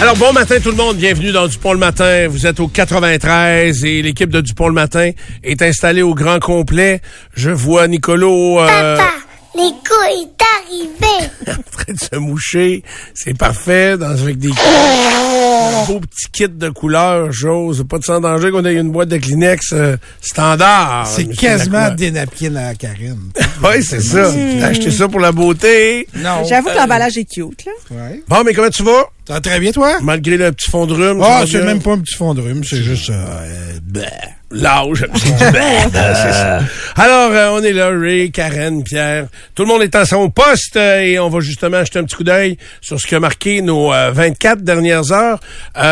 Alors, bon matin tout le monde, bienvenue dans Dupont le matin. Vous êtes au 93 et l'équipe de Dupont le matin est installée au grand complet. Je vois Nicolo euh, Papa, Nico est arrivé. en train de se moucher. C'est parfait, dans, avec des beau petit kit de couleurs, chose. Pas de sans danger qu'on ait une boîte de Kleenex euh, standard. C'est quasiment Lacroix. des napkins à Karine. Oui, c'est ça. T'as acheté ça pour la beauté. non. J'avoue que l'emballage est cute, là. Ouais. Bon, mais comment tu vas? Ça va très bien, toi? Malgré le petit fond de rhume. Ah, c'est même pas un petit fond de rhume, c'est juste... Euh, bleh. L'âge. Ben, c'est ça. Alors, euh, on est là, Ray, Karen, Pierre. Tout le monde est en son poste euh, et on va justement jeter un petit coup d'œil sur ce qui a marqué nos euh, 24 dernières heures. Euh,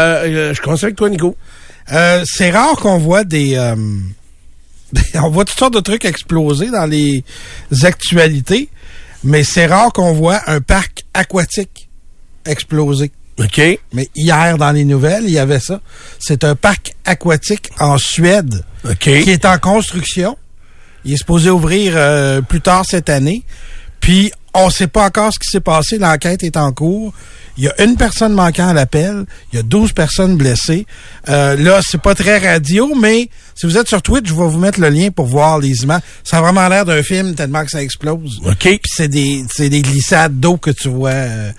euh, je commence avec toi, Nico. Euh, c'est rare qu'on voit des... euh, on voit toutes sortes de trucs exploser dans les actualités, mais c'est rare qu'on voit un parc aquatique exploser. OK. Mais hier, dans les nouvelles, il y avait ça. C'est un parc aquatique en Suède qui est en construction. Il est supposé ouvrir euh, plus tard cette année. Puis, on ne sait pas encore ce qui s'est passé. L'enquête est en cours. Il y a une personne manquant à l'appel. Il y a 12 personnes blessées. Euh, là, c'est pas très radio, mais si vous êtes sur Twitch, je vais vous mettre le lien pour voir les images. Ça a vraiment l'air d'un film tellement que ça explose. OK. Puis c'est des, c'est des glissades d'eau que tu vois euh,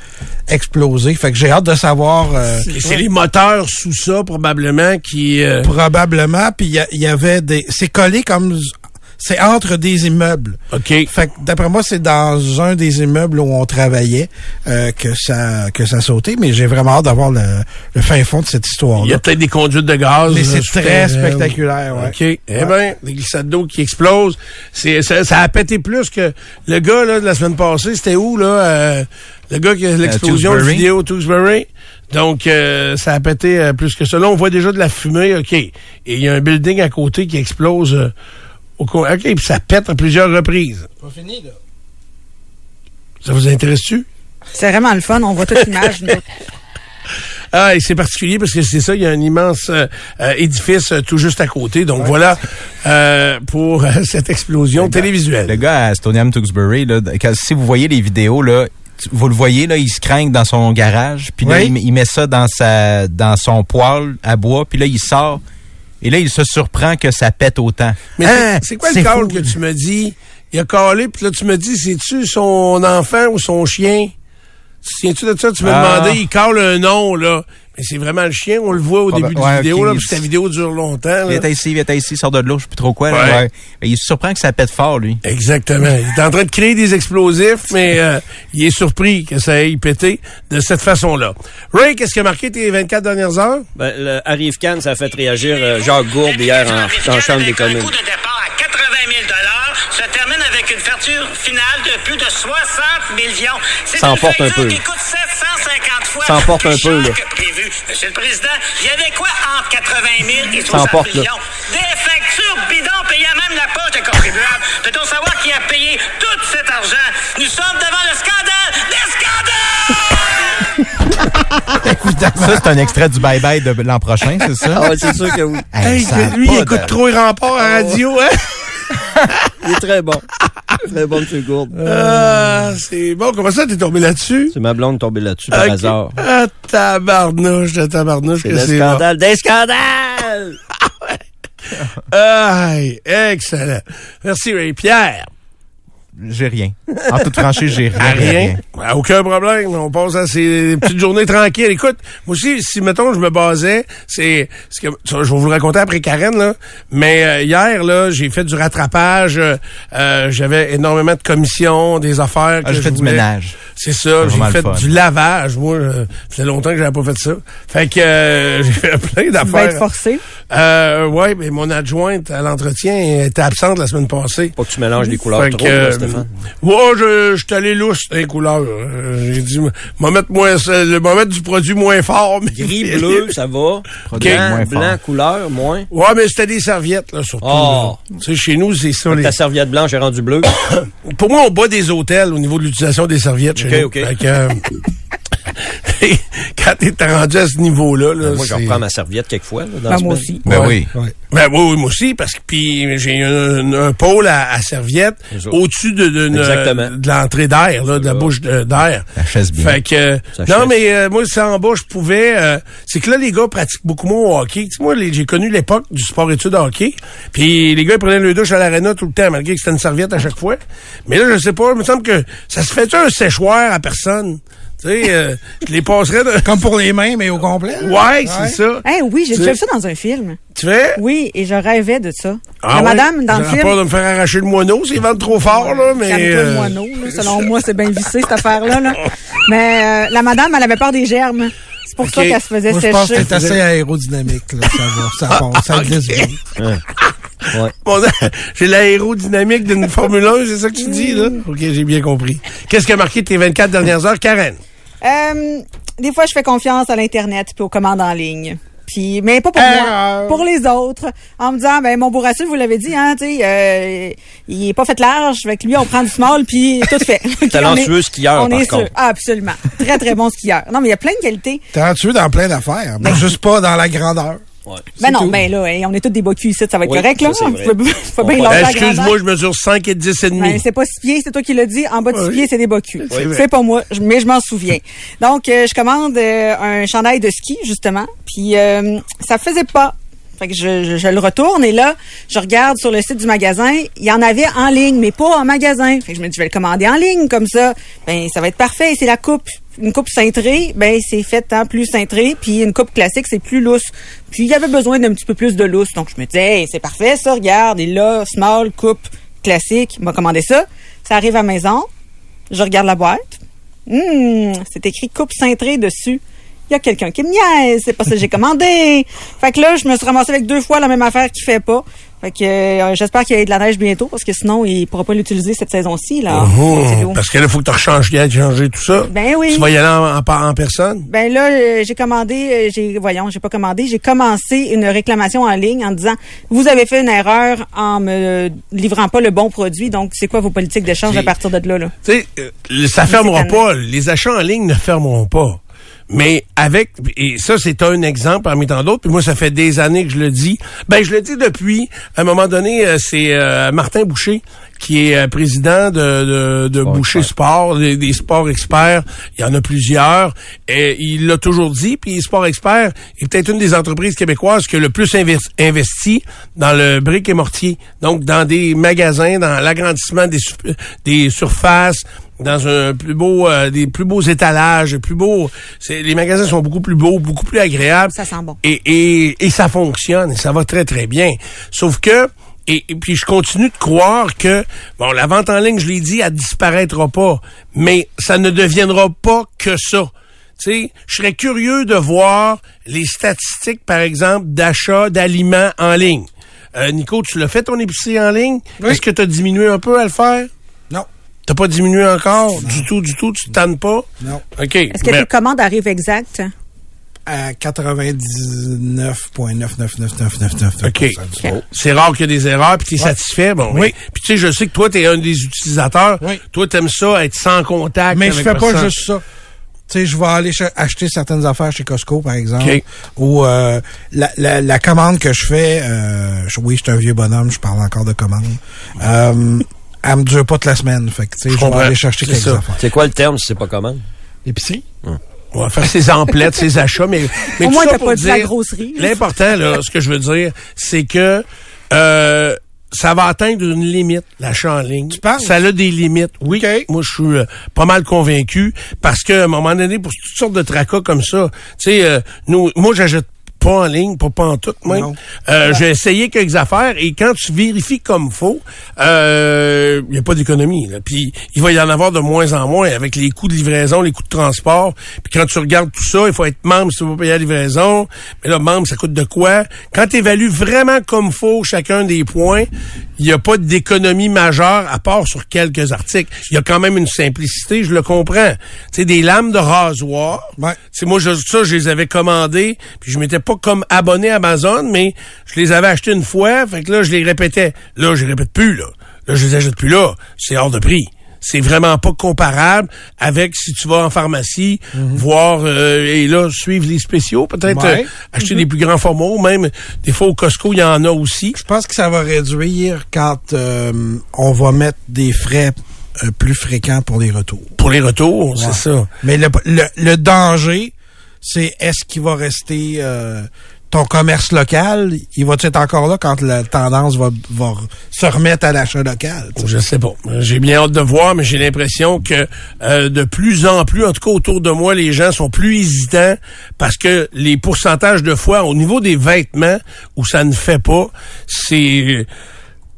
exploser. Fait que j'ai hâte de savoir... euh, C'est les moteurs sous ça, probablement, qui... euh, Probablement. Puis il y a- il y, avait des... C'est collé comme... C'est entre des immeubles. OK. Fait que d'après moi, c'est dans un des immeubles où on travaillait euh, que ça que ça a sauté, mais j'ai vraiment hâte d'avoir le, le fin fond de cette Il y histoire-là. a peut-être des conduites de gaz. Mais euh, c'est très souterraines. spectaculaire, ouais. OK. Eh ben, des glissades d'eau qui explosent. C'est, ça, ça a pété plus que le gars là, de la semaine passée. C'était où, là? euh, le gars qui a l'explosion de vidéo Tewksbury? Donc, euh, ça a pété euh, plus que ça. Là, on voit déjà de la fumée, OK. Et il y a un building à côté qui explose euh, au co- OK, puis ça pète à plusieurs reprises. Pas fini, là. Ça vous intéresse-tu? C'est vraiment le fun. On voit toute l'image. Ah, et c'est particulier parce que c'est ça, il y a un immense euh, euh, édifice euh, tout juste à côté. Donc voilà euh, pour euh, cette explosion télévisuelle. Le gars à Stoniam Tewksbury, là, quand- si vous voyez les vidéos, là, tu- vous le voyez, là, il se craint dans son garage, puis là, Oui. il, met- il met ça dans sa dans son poêle à bois, puis là, il sort, et là, il se surprend que ça pète autant. Mais Hein? c'est- c'est quoi le call fou. que tu me dis? Il a calé, puis là, tu me dis, c'est-tu son enfant ou son chien? Tu tiens-tu de ça? Tu m'as Ah. demandé, il cale un nom, là. Mais c'est vraiment le chien, on le voit au début de la vidéo, là, puis ta vidéo dure longtemps. là. Viens ici, viens ici, sort de l'eau, je sais plus trop quoi. là, Ouais. ouais. Mais il se surprend que ça pète fort, lui. Exactement. Il est en train de créer des explosifs, mais euh, il est surpris que ça aille péter de cette façon-là. Ray, qu'est-ce qui a marqué tes 24 dernières heures? Ben, le Arrive Cannes, ça a fait réagir euh, Jacques Gourde hier en, en Chambre des communes. Un coup de départ à 80 000 se termine avec une facture finale de plus de 60 millions. C'est Ça une emporte un facture peu, qui là. coûte 750 fois Ça emporte plus un peu, là. prévu. Monsieur le Président, il y avait quoi entre 80 000 et Ça 60 emporte, là. millions? Des factures bidons payées à même la poche des contribuables. Peut-on savoir qui a payé tout cet argent? Nous sommes devant le scandale des scandales! Ça, c'est un extrait du bye-bye de l'an prochain, c'est ça? Ah ouais, c'est sûr que oui. Hey, a lui, il écoute de- trop les remparts à radio, hein? Il est très bon. très bon, M. Gourde. Ah, c'est bon. Comment ça, t'es tombé là-dessus? C'est ma blonde tombée là-dessus par hasard. Ah, tabarnouche, de tabarnouche C'est que c'est bon. scandale des scandales! Aïe, excellent. Merci, Ray. J'ai rien. En toute franchise, j'ai rien. À rien. À aucun problème. On passe à ces petites journées tranquilles. Écoute, moi aussi, si, mettons, je me basais, c'est, ce que, ça, je vais vous le raconter après Karen, là. Mais euh, hier, là, j'ai fait du rattrapage. euh, euh, J'avais énormément de commissions, des affaires. Ah, j'ai je fait du ménage. C'est ça. J'ai fait du lavage. Moi, euh, ça fait longtemps que j'avais pas fait ça. Fait que euh, j'ai fait plein Tu vas d'affaires. être forcé. Euh, ouais, mais mon adjointe à l'entretien était absente la semaine passée. Pas que tu mélanges les couleurs Fait trop, que, là, euh, Stéphane. Ouais, je, je suis allé lousse les couleurs. Euh, J'ai dit, m'en mettre moins, le m'en mettre du produit moins fort. Mais Gris, bleu, ça va. Produit Blanc, moins blanc, fort. couleur, moins. Ouais, mais c'était des serviettes, là, surtout. Oh. là. Tu sais, chez nous, c'est ça. les- Ta serviette blanche est rendue bleue. Pour moi, on bat des hôtels au niveau de l'utilisation des serviettes chez Ok, nous. ok. Fait que, euh, quand t'es rendu à ce niveau-là, là, Moi, je reprends ma serviette quelquefois. Là, dans Ben, la moi aussi. Ben Ouais. oui. Ouais. Ben oui, oui, moi aussi, parce que puis j'ai un, un pôle à, à serviette au-dessus de, de, de- Exactement. de l'entrée d'air, là, de la bouche d'air. Ça chasse bien. Fait que Ça non, chasse. mais euh, moi, c'est en bas, je pouvais. euh, c'est que là, les gars pratiquent beaucoup moins au hockey. Tu sais, moi, j'ai connu l'époque du sport-études hockey. Puis les gars, ils prenaient le douche à l'aréna tout le temps, malgré que c'était une serviette à chaque fois. Mais là, je sais pas, il me semble que ça se fait un séchoir à personne? Tu sais, euh, je les passerais de. Comme pour les mains, mais au complet. là. Ouais, c'est ça. Eh oui, j'ai déjà vu ça dans un film. Tu fais? Oui, et je rêvais de ça. Ah la ouais? madame, dans le film. peur de me faire arracher le moineau s'ils vendent trop fort, là, mais. Euh, le moineau, là. Selon moi, c'est bien vissé, cette affaire-là. Là. Mais euh, la madame, elle avait peur des germes. C'est pour ça qu'elle se faisait Moi, je pense que sécher. c'est assez aérodynamique. Là. Ça va, ça passe, ça glisse bien. J'ai l'aérodynamique d'une Formule 1, c'est ça que tu dis, là? OK, j'ai bien compris. Qu'est-ce qui a marqué tes 24 dernières heures, Karen? Euh, des fois, je fais confiance à l'Internet puis aux commandes en ligne. Puis, mais pas pour moi, pour les autres. En me disant, ben mon bourrasseux, vous l'avez dit, hein, tu sais, euh, il est pas fait large. Avec lui, on prend du small puis tout fait. Talentueux skieur, On par est contre. sûr. Ah, absolument. Très, très bon skieur. Non, mais il y a plein de qualités. Tué dans plein d'affaires, mais juste pas dans la grandeur. Ouais. Ben non, tout. ben là, hey, on est tous des culs ici, ça va être Oui, correct, là. Faut, bien la Excuse-moi, je mesure 5 et 10 et demi. Ben, c'est pas six pieds, c'est toi qui l'as dit. En bas de six Oui. pieds, c'est des bas culs. C'est pas moi, mais je m'en souviens. Donc, euh, je commande euh, un chandail de ski, justement. Puis, euh, ça faisait pas. Fait que je, je, je le retourne et là, je regarde sur le site du magasin. Il y en avait en ligne, mais pas en magasin. Fait que je me dis, je vais le commander en ligne comme ça. Ben, ça va être parfait. C'est la coupe. Une coupe cintrée, ben c'est fait en plus cintré. Puis une coupe classique, c'est plus lousse. Puis il y avait besoin d'un petit peu plus de lousse. Donc je me disais, hey, c'est parfait ça. Regarde, et là, small, coupe classique. M'a commandé ça. Ça arrive à la maison. Je regarde la boîte. Hum, c'est écrit coupe cintrée dessus. Il y a quelqu'un qui me niaise, c'est pas ça que j'ai commandé. Fait que là, je me suis ramassée avec deux fois la même affaire qui fait pas. Fait que euh, j'espère qu'il y ait de la neige bientôt parce que sinon il pourra pas l'utiliser cette saison-ci là. Oh, l'eau. parce que là, il faut que tu rechanges, changer tout ça. Ben oui. Tu vas y aller en, en- en personne? Ben là, euh, j'ai commandé, euh, j'ai voyons, j'ai pas commandé, j'ai commencé une réclamation en ligne en disant vous avez fait une erreur en me livrant pas le bon produit, donc c'est quoi vos politiques d'échange à partir de là là? Tu sais, euh, ça fermera pas. Les achats en ligne ne fermeront pas. Mais avec, et ça c'est un exemple parmi tant d'autres, puis moi ça fait des années que je le dis. Ben je le dis depuis, à un moment donné, euh, c'est euh, Martin Boucher qui est euh, président de, de, de Boucher Sport, des, des sports experts. Il y en a plusieurs. Et il l'a toujours dit, puis Sport Expert est peut-être une des entreprises québécoises qui a le plus inves- investi dans le brick et mortier. Donc dans des magasins, dans l'agrandissement des, des surfaces, dans un plus beau euh, des plus beaux étalages, plus beaux c'est les magasins sont beaucoup plus beaux, beaucoup plus agréables. Ça sent bon. Et, et, et ça fonctionne, et ça va très très bien. Sauf que et, et puis je continue de croire que bon la vente en ligne, je l'ai dit, elle disparaîtra pas, mais ça ne deviendra pas que ça. Tu sais, je serais curieux de voir les statistiques, par exemple, d'achat d'aliments en ligne. Euh, Nico, tu l'as fait ton épicerie en ligne? Oui. Est-ce que tu as diminué un peu à le faire? T'as pas diminué encore? Du tout, du tout? Tu te tannes pas? Non. OK. Est-ce que Mais- tes commandes arrivent exactes À 99,9999999. OK. C'est rare qu'il y ait des erreurs, puis tu es satisfait. Bon, Oui. oui. Puis tu sais, je sais que toi, tu es un des utilisateurs. Oui. Toi, tu aimes ça, être sans contact. Mais je fais pas personne. juste ça. Tu sais, je vais aller ch- acheter certaines affaires chez Costco, par exemple. OK. Ou euh, la, la, la commande que je fais, euh, oui, je suis un vieux bonhomme, je parle encore de commande. Euh, elle me dure pas toute la semaine. Fait que, tu sais, je vais comprends. aller chercher ça. affaires. C'est quoi le terme si c'est pas comment? L'épicerie? On va faire ses emplettes, ses achats, mais, mais Au moins, t'as pas dit la grosserie. L'important, là, ce que je veux dire, c'est que euh, ça va atteindre une limite, l'achat en ligne. Tu penses? Ça a des limites, oui. Moi, je suis euh, pas mal convaincu parce que à un moment donné, pour toutes sortes de tracas comme ça, tu sais, euh, nous, moi, j'achète pas en ligne, pas, pas en tout, même. Euh, J'ai essayé quelques affaires et quand tu vérifies comme faut, il n'y a pas d'économie. là. Puis il va y en avoir de moins en moins avec les coûts de livraison, les coûts de transport. Puis quand tu regardes tout ça, il faut être membre si tu veux payer la livraison. Mais là, membre, ça coûte de quoi? Quand tu évalues vraiment comme faut chacun des points, il n'y a pas d'économie majeure à part sur quelques articles. Il y a quand même une simplicité, je le comprends. Tu sais, des lames de rasoir. Ouais. Moi, je, ça, je les avais commandées, puis je m'étais pas comme abonné à Amazon, mais je les avais achetés une fois, fait que là, je les répétais. Là, je les répète plus, là. Là, je les achète plus là. C'est hors de prix. C'est vraiment pas comparable avec si tu vas en pharmacie, voir euh, et là suivre les spéciaux, peut-être Ouais. euh, acheter des plus grands formats, ou même des fois au Costco il y en a aussi. Je pense que ça va réduire quand euh, on va mettre des frais plus fréquents pour les retours. Pour les retours, c'est ça. Mais le, le, le danger, c'est est-ce qu'il va rester euh, ton commerce local, il va être encore là quand la tendance va, va se remettre à l'achat local? Je sais pas. J'ai bien hâte de voir, mais j'ai l'impression que euh, de plus en plus, en tout cas autour de moi, les gens sont plus hésitants parce que les pourcentages de fois au niveau des vêtements où ça ne fait pas, c'est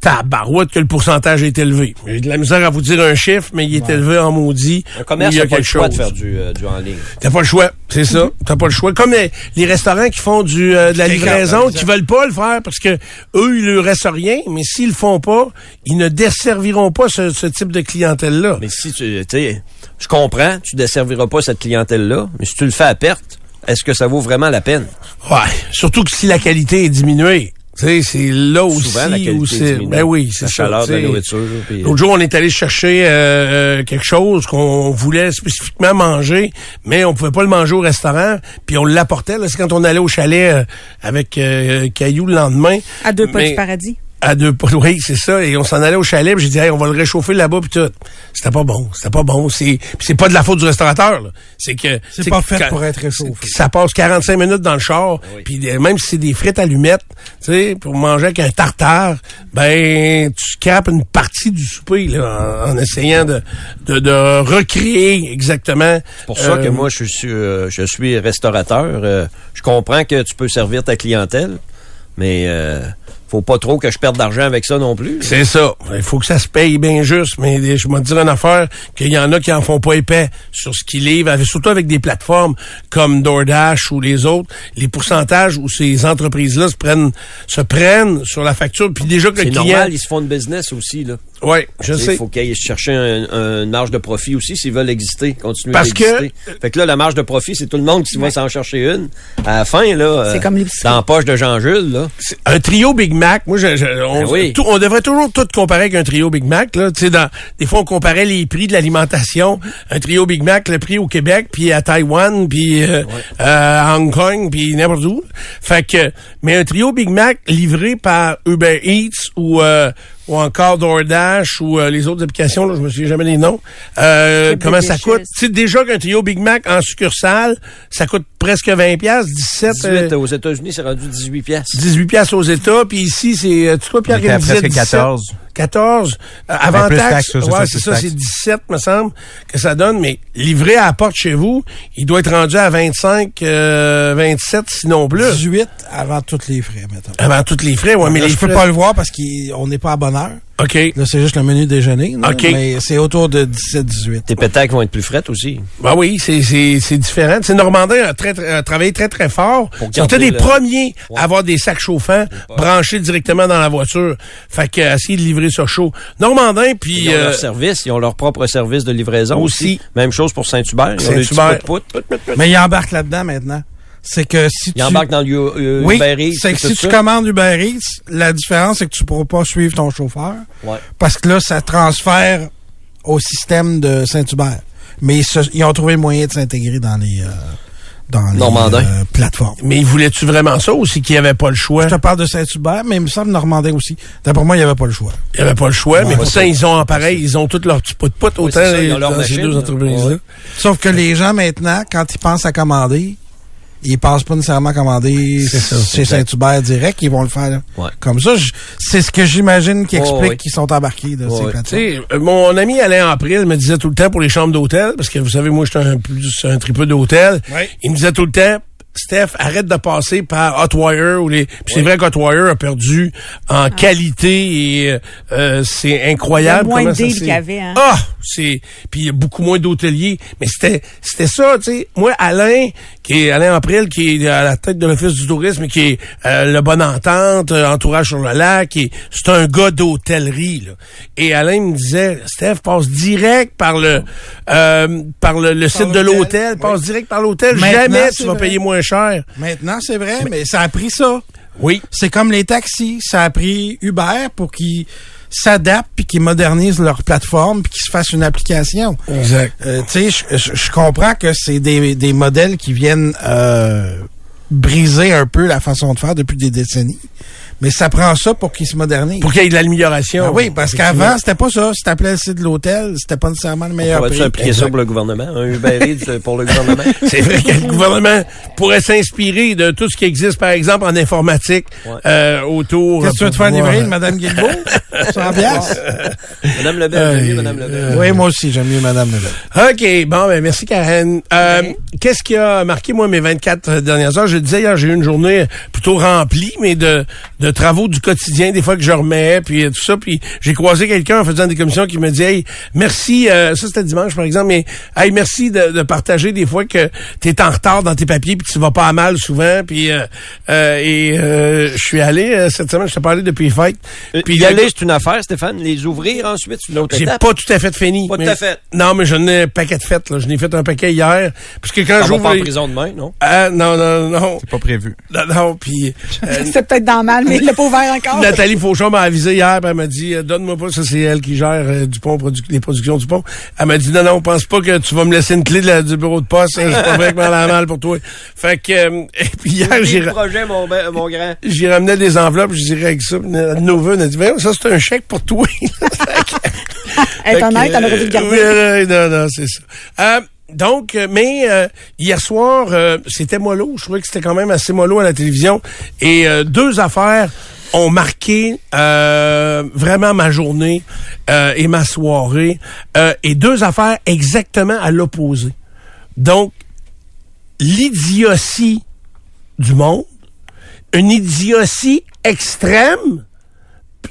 tabarouette que le pourcentage est élevé. J'ai de la misère à vous dire un chiffre, mais il est élevé en maudit. Un commerce il y a pas le choix de faire du, euh, du en ligne. T'as pas le choix, c'est ça. T'as pas le choix. Comme les, les restaurants qui font du euh, de la livraison, qui veulent pas le faire parce que eux, il leur reste rien. Mais s'ils le font pas, ils ne desserviront pas ce, ce type de clientèle-là. Mais si tu, tu sais, je comprends, tu desserviras pas cette clientèle-là, mais si tu le fais à perte, est-ce que ça vaut vraiment la peine? Ouais. Surtout que si la qualité est diminuée. Tu sais, c'est là aussi Souvent, la qualité où est c'est. diminuée. Ben oui, c'est La ça. chaleur de la tu sais. nourriture, puis- L'autre jour, on est allé chercher euh, euh, quelque chose qu'on voulait spécifiquement manger, mais on pouvait pas le manger au restaurant, puis on l'apportait. là, C'est quand on allait au chalet euh, avec euh, Caillou le lendemain. À deux pas Mais- du paradis. À deux pas, oui, c'est ça. Et on s'en allait au chalet, j'ai dit, hey, on va le réchauffer là-bas, puis tout. C'était pas bon, c'était pas bon. C'est, c'est pas de la faute du restaurateur. là. C'est que C'est pas fait pour être réchauffé. Ça passe 45 minutes dans le char, puis euh, même si c'est des frites allumettes, tu sais, pour manger avec un tartare, ben tu scrapes une partie du souper là, en, en essayant de, de, de recréer exactement. C'est pour ça euh, que moi, je suis, euh, je suis restaurateur. Euh, je comprends que tu peux servir ta clientèle, mais euh, faut pas trop que je perde d'argent avec ça non plus. C'est ça. Il faut que ça se paye bien juste. Mais je te dire une affaire, qu'il y en a qui en font pas épais sur ce qu'ils livrent, avec- surtout avec des plateformes comme DoorDash ou les autres. Les pourcentages où ces entreprises-là se prennent, se prennent sur la facture. Puis déjà que le C'est client... normal, ils se font une business aussi. là. Oui, je Il sais. faut qu'ils aillent chercher un, un- une marge de profit aussi s'ils veulent exister, continuer Parce d'exister. Fait que là, la marge de profit, c'est tout le monde qui va s'en chercher une. À la fin, là, euh, C'est comme l'épicerie. dans la poche de Jean-Jules, là. un trio Big Mac, moi, je, je- on, Ben oui. tout- on devrait toujours tout comparer avec un trio Big Mac. Là. Tu sais, dans, des fois, on comparait les prix de l'alimentation. Un trio Big Mac, le prix au Québec, puis à Taïwan, puis euh, euh, à Hong Kong, puis n'importe où. Fait que, mais un trio Big Mac livré par Uber Eats ou euh, ou encore DoorDash ou euh, les autres applications, là, je me souviens jamais les noms. Euh, comment ça coûte? Tu sais, déjà qu'un trio Big Mac en succursale, ça coûte presque 20 pièces, 17 18, euh, aux États-Unis, c'est rendu 18 piastres. 18 piastres aux États, puis ici, c'est... euh, Tu vois, Pierre, qui presque 17. 14. 14. Euh, avant plus taxe, ouais, ça, c'est ça, c'est 17, me semble, que ça donne. Mais livré à la porte chez vous, il doit être rendu à 25, euh, 27, sinon plus. 18 avant tous les frais, mettons. Avant tous les frais, ouais, mais Là, les je peux frais- pas le voir parce qu'on n'est pas à bonne heure. OK. Là, c'est juste le menu déjeuner. là, OK. Mais c'est autour de 17-18. Tes pétacles vont être plus frettes aussi. Ben oui, c'est c'est c'est différent. C'est Normandin a, très, très- a travaillé très très fort. Ils ont été garder des le- premiers à avoir des sacs chauffants branchés directement dans la voiture. Fait que euh, essayer de livrer ça chaud. Normandin puis Ils ont euh, leur service, ils ont leur propre service de livraison aussi. Aussi. Même chose pour Saint-Hubert. Ils Saint-Hubert. Mais il embarque là-dedans maintenant. C'est que si tu... dans euh, Oui, Uber Eats, c'est que si tu ça. commandes Uber Eats, la différence, c'est que tu pourras pas suivre ton chauffeur. Ouais. Parce que là, ça transfère au système de Saint-Hubert. Mais ils, se- ils ont trouvé le moyen de s'intégrer dans les, euh, dans les euh, plateformes. mais voulais-tu vraiment ça ou c'est qu'il n'y avait pas le choix? Je te parle de Saint-Hubert, mais il me semble Normandin aussi. D'après moi, il n'y avait pas le choix. Il n'y avait pas le choix, mais c'est- ils ont en pareil, ils ont tous leurs petits pots de potes, Oui, autant c'est ça, les- dans ces machine, deux entreprises-là. Ouais. Sauf que les gens, maintenant, quand ils pensent à commander, Ils passent pas nécessairement commander C'est ça, chez. Saint-Hubert direct, ils vont le faire Ouais. comme ça. Je- C'est ce que j'imagine qui Oh, explique oui. qu'ils sont embarqués de Oh, ces oui. plateformes. Euh, mon ami Alain April me disait tout le temps pour les chambres d'hôtel, parce que vous savez, moi, j'étais un plus un tripeux d'hôtel. Ouais. Il me disait tout le temps, Steph, arrête de passer par Hotwire ou les. Puis c'est vrai qu'Hotwire a perdu en qualité et euh, c'est incroyable. Il y a moins comment de deals qu'il y avait, hein. Ah, c'est puis il y a beaucoup moins d'hôteliers, mais c'était c'était ça, tu sais. Moi, Alain, qui est Alain April, qui est à la tête de l'office du tourisme, qui est euh, le Bonne Entente, euh, entourage sur le lac, qui est- c'est un gars d'hôtellerie là. Et Alain me disait, Steph passe direct par le euh, par le, le site de l'hôtel, passe oui. direct par l'hôtel. Jamais tu vas vrai. payer moins cher. Maintenant, c'est vrai, mais ça a pris ça. Oui. C'est comme les taxis. Ça a pris Uber pour qu'ils s'adaptent puis qu'ils modernisent leur plateforme puis qu'ils se fassent une application. Exact. Euh, tu sais, je comprends que c'est des, des modèles qui viennent euh, briser un peu la façon de faire depuis des décennies. Mais ça prend ça pour qu'ils se modernisent. Pour qu'il y ait de l'amélioration. Ah oui, parce qu'avant, c'était pas ça. Si t'appelais le site de l'hôtel, c'était pas nécessairement le On meilleur pourrait-tu prix. appliquer ça pour le gouvernement? Un Uber Eats pour le gouvernement? C'est vrai que le gouvernement pourrait s'inspirer de tout ce qui existe, par exemple, en informatique, Ouais. euh, autour. Qu'est-ce que tu veux te faire livrer, Madame Guilbeault? 100 piastres? Madame Lebel, j'aime mieux Madame Lebel. Oui, moi aussi, j'aime mieux Madame Lebel. OK, bon, ben merci Karen. Euh, Qu'est-ce qui a marqué, moi, mes 24 dernières heures? Je disais hier, j'ai eu une journée plutôt remplie, mais de, de travaux du quotidien, des fois que je remets, puis tout ça. Puis j'ai croisé quelqu'un en faisant des commissions qui me dit, hey, merci, euh, ça c'était dimanche par exemple, mais hey, merci de, de partager des fois que tu es en retard dans tes papiers, puis tu vas pas à mal souvent. Puis euh, euh, et euh, je suis allé euh, cette semaine, je t'ai parlé depuis les fêtes. Puis y le aller, c'est une affaire, Stéphane. Les ouvrir ensuite, c'est une autre j'ai pas tout à fait fini. Pas tout à fait. Non, mais j'en ai un paquet de fêtes. Là. Je n'ai fait un paquet hier. Parce que quand j'ouvre pas en prison demain, non? Ah, non, non, non. C'est pas prévu. Non, non, puis euh, C'est peut-être dans mal, mais il l'a pas ouvert encore. Nathalie Fauchon m'a avisé hier, puis elle m'a dit euh, donne-moi pas ça, c'est elle qui gère euh, Dupont Produ- les productions du pont. Elle m'a dit non non, pense pas que tu vas me laisser une clé de la- du bureau de poste, hein, c'est pas vraiment la mal pour toi. Fait que euh, et puis hier j'ai projet, mon, ben- mon grand. j'ai ramené des enveloppes, je dirais avec ça. Vœux, elle a dit Voyons, ça c'est un chèque pour toi. Être honnête, elle aurait dû le Oui, garder. euh, non, non, c'est ça. Euh, donc, euh, mais euh, hier soir, euh, c'était mollo. Je trouvais que c'était quand même assez mollo à la télévision. Et deux affaires ont marqué vraiment ma journée et ma soirée. Et deux affaires exactement à l'opposé. Donc, l'idiotie du monde, une idiotie extrême,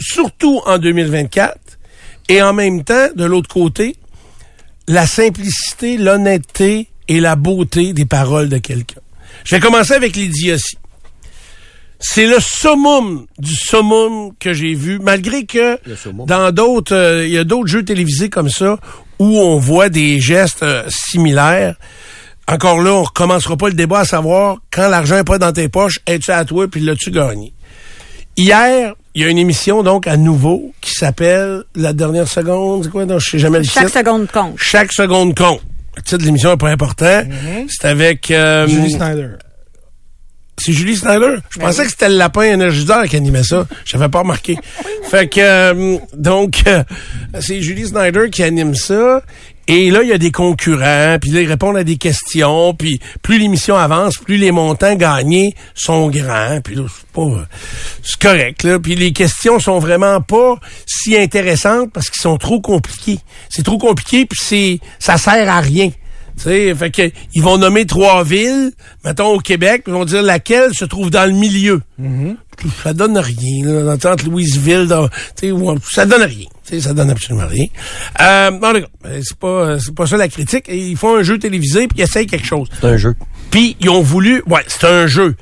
surtout en 2024, et en même temps, de l'autre côté, la simplicité, l'honnêteté et la beauté des paroles de quelqu'un. Je vais commencer avec l'idiotie. C'est le summum du summum que j'ai vu, malgré que dans d'autres, euh, il y a d'autres jeux télévisés comme ça où on voit des gestes euh, similaires. Encore là, on recommencera pas le débat à savoir quand l'argent est pas dans tes poches, es-tu à toi puis l'as-tu gagné? Hier, il y a une émission donc à nouveau qui s'appelle La dernière seconde, c'est quoi? Non, je sais jamais le Chaque titre. seconde compte. Chaque seconde compte. Le titre de l'émission est pas important. C'est avec euh, Julie Snyder. c'est Julie Snyder? Je pensais que c'était le lapin énergiseur qui animait ça. J'avais pas remarqué. fait que euh, donc euh, c'est Julie Snyder qui anime ça. Et là, il y a des concurrents, puis là, ils répondent à des questions, puis plus l'émission avance, plus les montants gagnés sont grands, puis là, c'est pas... correct, là. Puis les questions sont vraiment pas si intéressantes parce qu'ils sont trop compliqués. C'est trop compliqué, puis c'est ça sert à rien. Sais, fait que ils vont nommer trois villes, mettons au Québec, puis ils vont dire laquelle se trouve dans le milieu. Ça donne rien, là, dans Louisville, dans, ça donne rien. Ça donne absolument rien. Euh, non, euh, c'est pas, c'est pas ça la critique. Ils font un jeu télévisé puis ils essayent quelque chose. C'est un jeu. Puis ils ont voulu, ouais, c'est un jeu.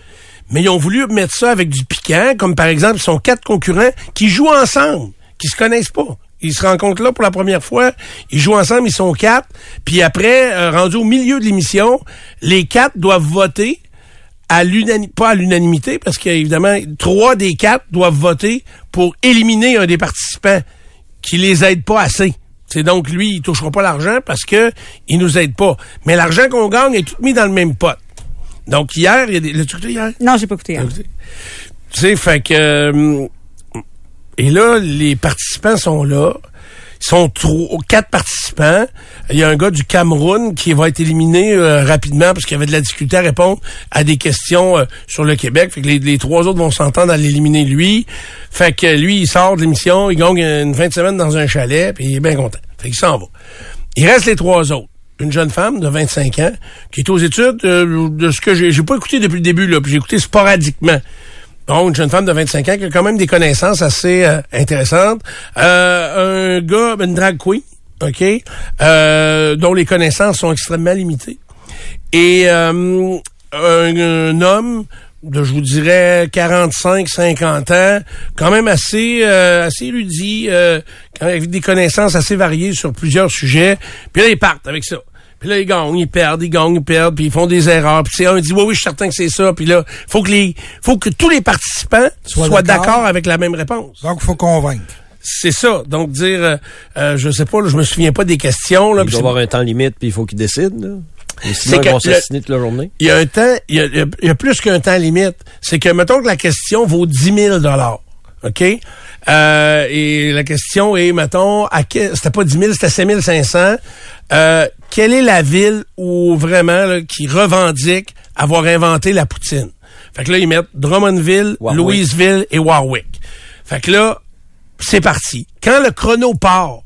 Mais ils ont voulu mettre ça avec du piquant, comme par exemple, ils sont quatre concurrents qui jouent ensemble, qui se connaissent pas. Ils se rencontrent là pour la première fois, ils jouent ensemble, ils sont quatre, puis après, euh, rendu au milieu de l'émission, les quatre doivent voter à l'unanimité, pas à l'unanimité, parce qu'évidemment, trois des quatre doivent voter pour éliminer un des participants qui les aide pas assez. C'est donc lui, il touchera pas l'argent parce que il nous aide pas. Mais l'argent qu'on gagne est tout mis dans le même pot. Donc hier, il y a des. L'as-tu écouté hier? Non, j'ai pas écouté. hein. Tu sais, fait que. euh, et là, les participants sont là. Ils sont trois, quatre participants. Il y a un gars du Cameroun qui va être éliminé euh, rapidement parce qu'il avait de la difficulté à répondre à des questions euh, sur le Québec. Fait que les, les trois autres vont s'entendre à l'éliminer lui. Fait que lui, il sort de l'émission, il gagne une fin de semaine dans un chalet, puis il est bien content. Fait qu'il s'en va. Il reste les trois autres. Une jeune femme de 25 ans qui est aux études euh, de ce que j'ai j'ai pas écouté depuis le début là, puis j'ai écouté sporadiquement. Donc, une jeune femme de 25 ans qui a quand même des connaissances assez euh, intéressantes. Euh, un gars, une drag queen, OK, euh, dont les connaissances sont extrêmement limitées. Et euh, un, un homme de, je vous dirais, 45, 50 ans, quand même assez, euh, assez érudit, euh, avec des connaissances assez variées sur plusieurs sujets. Puis là, ils partent avec ça. Puis là, ils gagnent, ils perdent, ils gagnent, ils perdent, puis ils font des erreurs. Puis c'est un dit, oui, oui, je suis certain que c'est ça. Puis là, faut que les, faut que tous les participants Soient soient d'accord. avec la même réponse. Donc, il faut convaincre. C'est ça. Donc dire, euh, euh, je sais pas, là, je me souviens pas des questions. Là, Il doit avoir un temps limite, puis il faut qu'ils décident. Là. C'est que vont le- s'assiner toute la journée. il y a un temps, il y a, il y a- il y a plus qu'un temps limite. C'est que, mettons que la question vaut 10 000 OK? Euh, et la question est, mettons, à quel, c'était pas 10 000, c'était 5 500. Euh, quelle est la ville où vraiment, là, qui revendique avoir inventé la poutine? Fait que là, ils mettent Drummondville, Warwick. Louisville et Warwick. Fait que là, c'est parti. Quand le chrono part,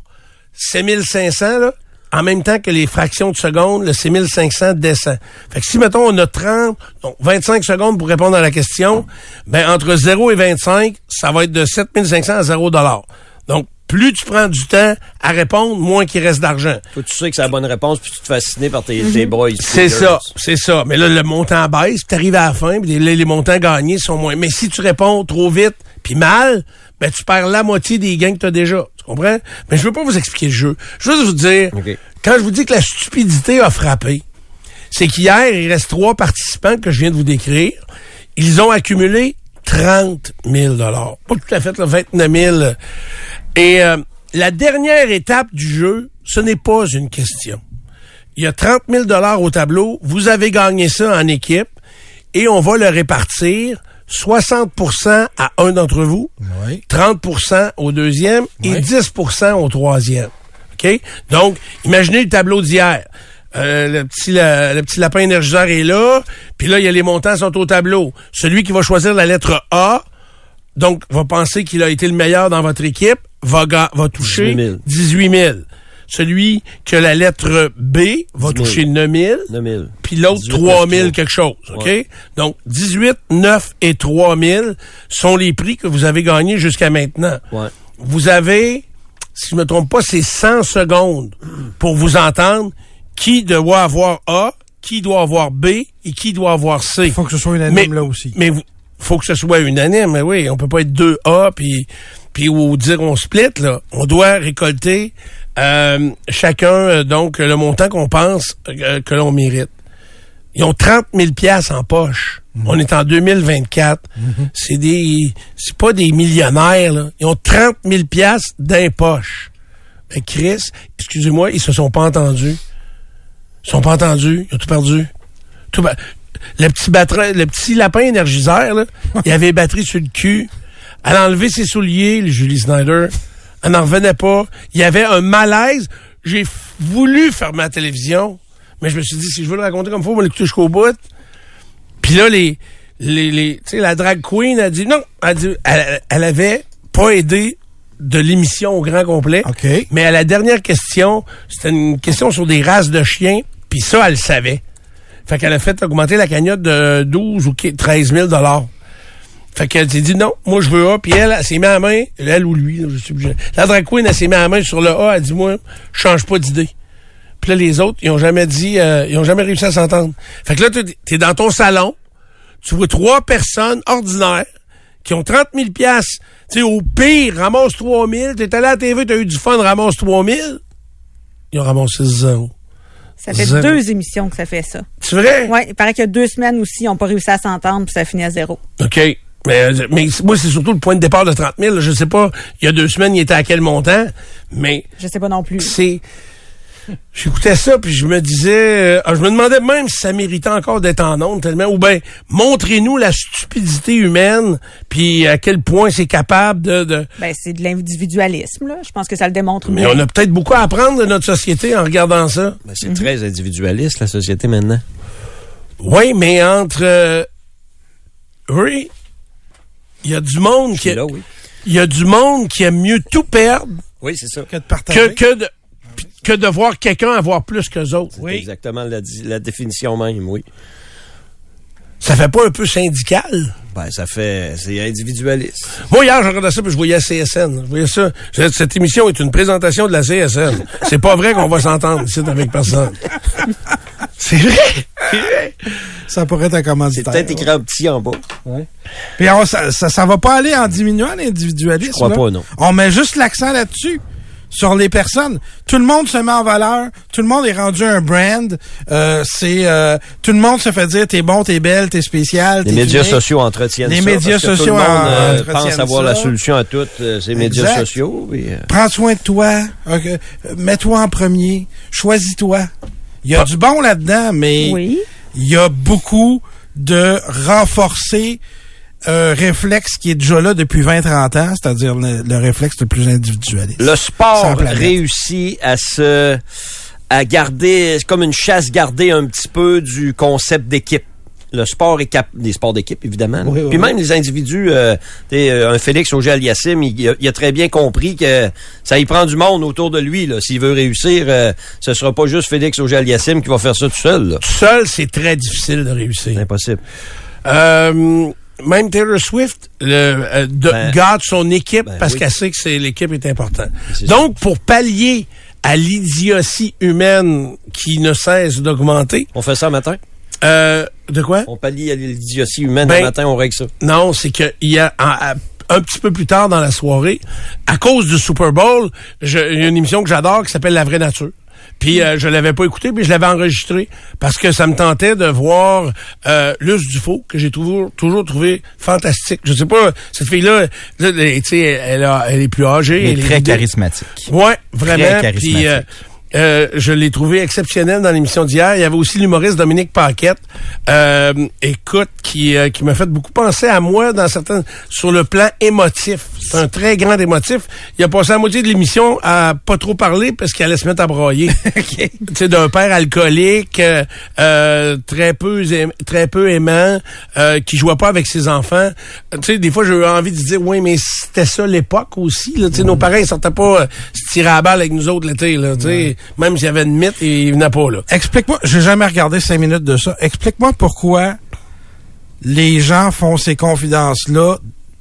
c'est 1500, là, en même temps que les fractions de seconde, le 6500 descend. Fait que si, mettons, on a 30, donc 25 secondes pour répondre à la question, ben, entre 0 et 25, ça va être de 7500 à 0 Donc, plus tu prends du temps à répondre, moins qu'il reste d'argent. Toi, tu sais que c'est la bonne réponse, puis tu te fais fasciner par tes, tes boys. Mhm. C'est ça, c'est ça. Mais là, le montant baisse, puis t'arrives à la fin, puis les, les montants gagnés sont moins. Mais si tu réponds trop vite, puis mal, ben tu perds la moitié des gains que tu as déjà. Tu comprends? Mais je veux pas vous expliquer le jeu. Je veux juste vous dire, quand je vous dis que la stupidité a frappé, c'est qu'hier, il reste trois participants que je viens de vous décrire. Ils ont accumulé 30 000 Pas tout à fait, là, 29 000 Et euh, la dernière étape du jeu, ce n'est pas une question. Il y a 30 000 au tableau. Vous avez gagné ça en équipe et on va le répartir 60% à un d'entre vous, Oui. 30% au deuxième et Oui. 10% au troisième. OK? Donc, imaginez le tableau d'hier. Euh, le petit la- le petit lapin énergiseur est là, puis là il y a les montants sont au tableau. Celui qui va choisir la lettre A, donc va penser qu'il a été le meilleur dans votre équipe, va va toucher 18 000. 18 000. Celui qui a la lettre B va 10 000. toucher 9 000 9 000. puis l'autre 18, 3 9, 000 3. quelque chose, OK? Ouais. Donc, 18, 9 et 3 000 sont les prix que vous avez gagnés jusqu'à maintenant. Ouais. Vous avez, si je me trompe pas, c'est 100 secondes pour vous entendre qui doit avoir A, qui doit avoir B et qui doit avoir C. Il faut que ce soit unanime Mais- là aussi. Mais vous- faut que ce soit unanime, mais oui, on peut pas être deux A puis puis ou dire on split là. On doit récolter euh, chacun euh, donc le montant qu'on pense euh, que l'on mérite. Ils ont 30 000 pièces en poche. On est en 2024. C'est des, c'est pas des millionnaires là. Ils ont 30 000 pièces d'un poche. Ben Chris, excusez-moi, ils se sont pas entendus. Ils sont pas entendus. Ils ont tout perdu. Tout le petit batterie, le petit lapin énergiseur, là, il avait batterie sur le cul. Elle a enlevé ses souliers, le Julie Snyder. Elle n'en revenait pas. Il y avait un malaise. J'ai voulu fermer la télévision, mais je me suis dit, si je veux le raconter comme faut, on va l'écouter jusqu'au bout. Puis là, les, les, les, tu sais, la drag queen a dit non. Elle, a dit- elle, elle avait pas aidé de l'émission au grand complet. OK. Mais à la dernière question, c'était une question sur des races de chiens, puis ça, elle le savait. Fait qu'elle a fait augmenter la cagnotte de 12 ou 13 000 Fait qu'elle s'est dit non, moi je veux A, puis elle, elle s'est mis à la main, elle ou lui, je sais plus. La drag queen, elle s'est mis à la main sur le A, elle dit moi, je change pas d'idée. Puis là, les autres, ils ont jamais dit, euh, ils ont jamais réussi à s'entendre. Fait que là, t'es- dans ton salon, tu vois trois personnes ordinaires qui ont 30 000 piastres. Tu sais, au pire, ramasse 3 000. T'es allé à la TV, t'as eu du fun, ramasse 3 000. Ils ont ramassé zéro. Ça fait Zéro. deux émissions que ça fait ça. C'est vrai? Ouais, il paraît qu'il y a deux semaines aussi, ils n'ont pas réussi à s'entendre, puis ça finit à zéro. OK. Mais, euh, mais moi, c'est surtout le point de départ de 30 000. là. Je sais pas, il y a deux semaines, il était à quel montant, mais Je sais pas non plus. c'est... j'écoutais ça, puis je me disais, euh, je me demandais même si ça méritait encore d'être en ondes tellement, ou bien, montrez-nous la stupidité humaine, puis à quel point c'est capable de... de- Ben, c'est de l'individualisme, là. Je pense que ça le démontre Mais bien. on a peut-être beaucoup à apprendre de notre société en regardant ça. Ben, c'est très individualiste, la société, maintenant. Oui, mais entre... euh, oui, il y a du monde qui... là, oui. Il y a du monde qui aime mieux tout perdre Oui, c'est ça. Que de partager. que, que, de, que de voir quelqu'un avoir plus qu'eux autres. C'est exactement la, la définition même, oui. Ça fait pas un peu syndical? Ben, ça fait... C'est individualiste. Moi, hier, je regardais ça, puis je voyais la CSN. Je voyais ça. Cette émission est une présentation de la CSN. C'est pas vrai qu'on va s'entendre ici avec personne. C'est vrai. C'est vrai. Ça pourrait être un C'est commanditaire. peut-être écrit en petit en bas. Puis on- ça, ça, ça va pas aller en diminuant l'individualisme. Je crois là. pas, non. On met juste l'accent là-dessus. Sur les personnes. Tout le monde se met en valeur. Tout le monde est rendu un brand. Euh, c'est euh, Tout le monde se fait dire t'es bon, t'es belle, t'es spécial. Les t'es médias unique. sociaux entretiennent Les ça. médias parce que sociaux tout le monde en- euh, entretiennent pense avoir la solution à toutes euh, ces médias sociaux. euh, Prends soin de toi. Mets-toi en premier. Choisis-toi. Il y a du bon là-dedans, mais Oui. il y a beaucoup de renforcer un réflexe qui est déjà là depuis 20-30 ans, c'est-à-dire le, le réflexe le plus individualiste. Le sport réussit à se à garder c'est comme une chasse gardée un petit peu du concept d'équipe. Le sport est cap des sports d'équipe évidemment. Oui, oui, Puis oui. même les individus, euh, euh, un Félix Auger Aliassime, il, a- il a très bien compris que ça y prend du monde autour de lui. là. S'il veut réussir, euh, ce sera pas juste Félix Auger Aliassime qui va faire ça tout seul. là. Tout seul, c'est très difficile de C'est réussir. impossible. Euh, même Taylor Swift le, euh, de- Ben, garde son équipe ben parce qu'elle sait que c'est l'équipe est importante. C'est Donc, pour pallier à l'idiotie humaine qui ne cesse d'augmenter, On fait ça matin? euh, de quoi? On pallie à l'idiotie humaine Ben, le matin, on règle ça. Non, c'est que il y a en- un petit peu plus tard dans la soirée, à cause du Super Bowl, je- il y a une émission que j'adore qui s'appelle La vraie nature. Puis euh, je l'avais pas écouté, mais je l'avais enregistré parce que ça me tentait de voir euh, Luce Dufaux que j'ai toujours toujours trouvé fantastique. Je sais pas, cette fille-là, là, elle, tu sais, elle, a- elle est plus âgée, Il est elle très charismatique. Ouais, vraiment. Très charismatique. Puis, euh, euh, je l'ai trouvé exceptionnel dans l'émission d'hier. Il y avait aussi l'humoriste Dominique Paquette, euh, écoute, qui, euh, qui m'a fait beaucoup penser à moi dans certains, sur le plan émotif. C'est un très grand émotif. Il a passé la moitié de l'émission à pas trop parler parce qu'il allait se mettre à broyer. Tu sais, d'un père alcoolique, euh, euh, très peu, très peu aimant, euh, qui jouait pas avec ses enfants. Tu sais, des fois, j'ai eu envie de dire, oui, mais c'était ça l'époque aussi. Là. Tu sais, Nos parents, ils sortaient pas se tirer à la balle avec nous autres l'été. Là, tu sais. Même s'il y avait une mythe, ils venaient pas. Là. Explique-moi, j'ai jamais regardé cinq minutes de ça. Explique-moi pourquoi les gens font ces confidences-là.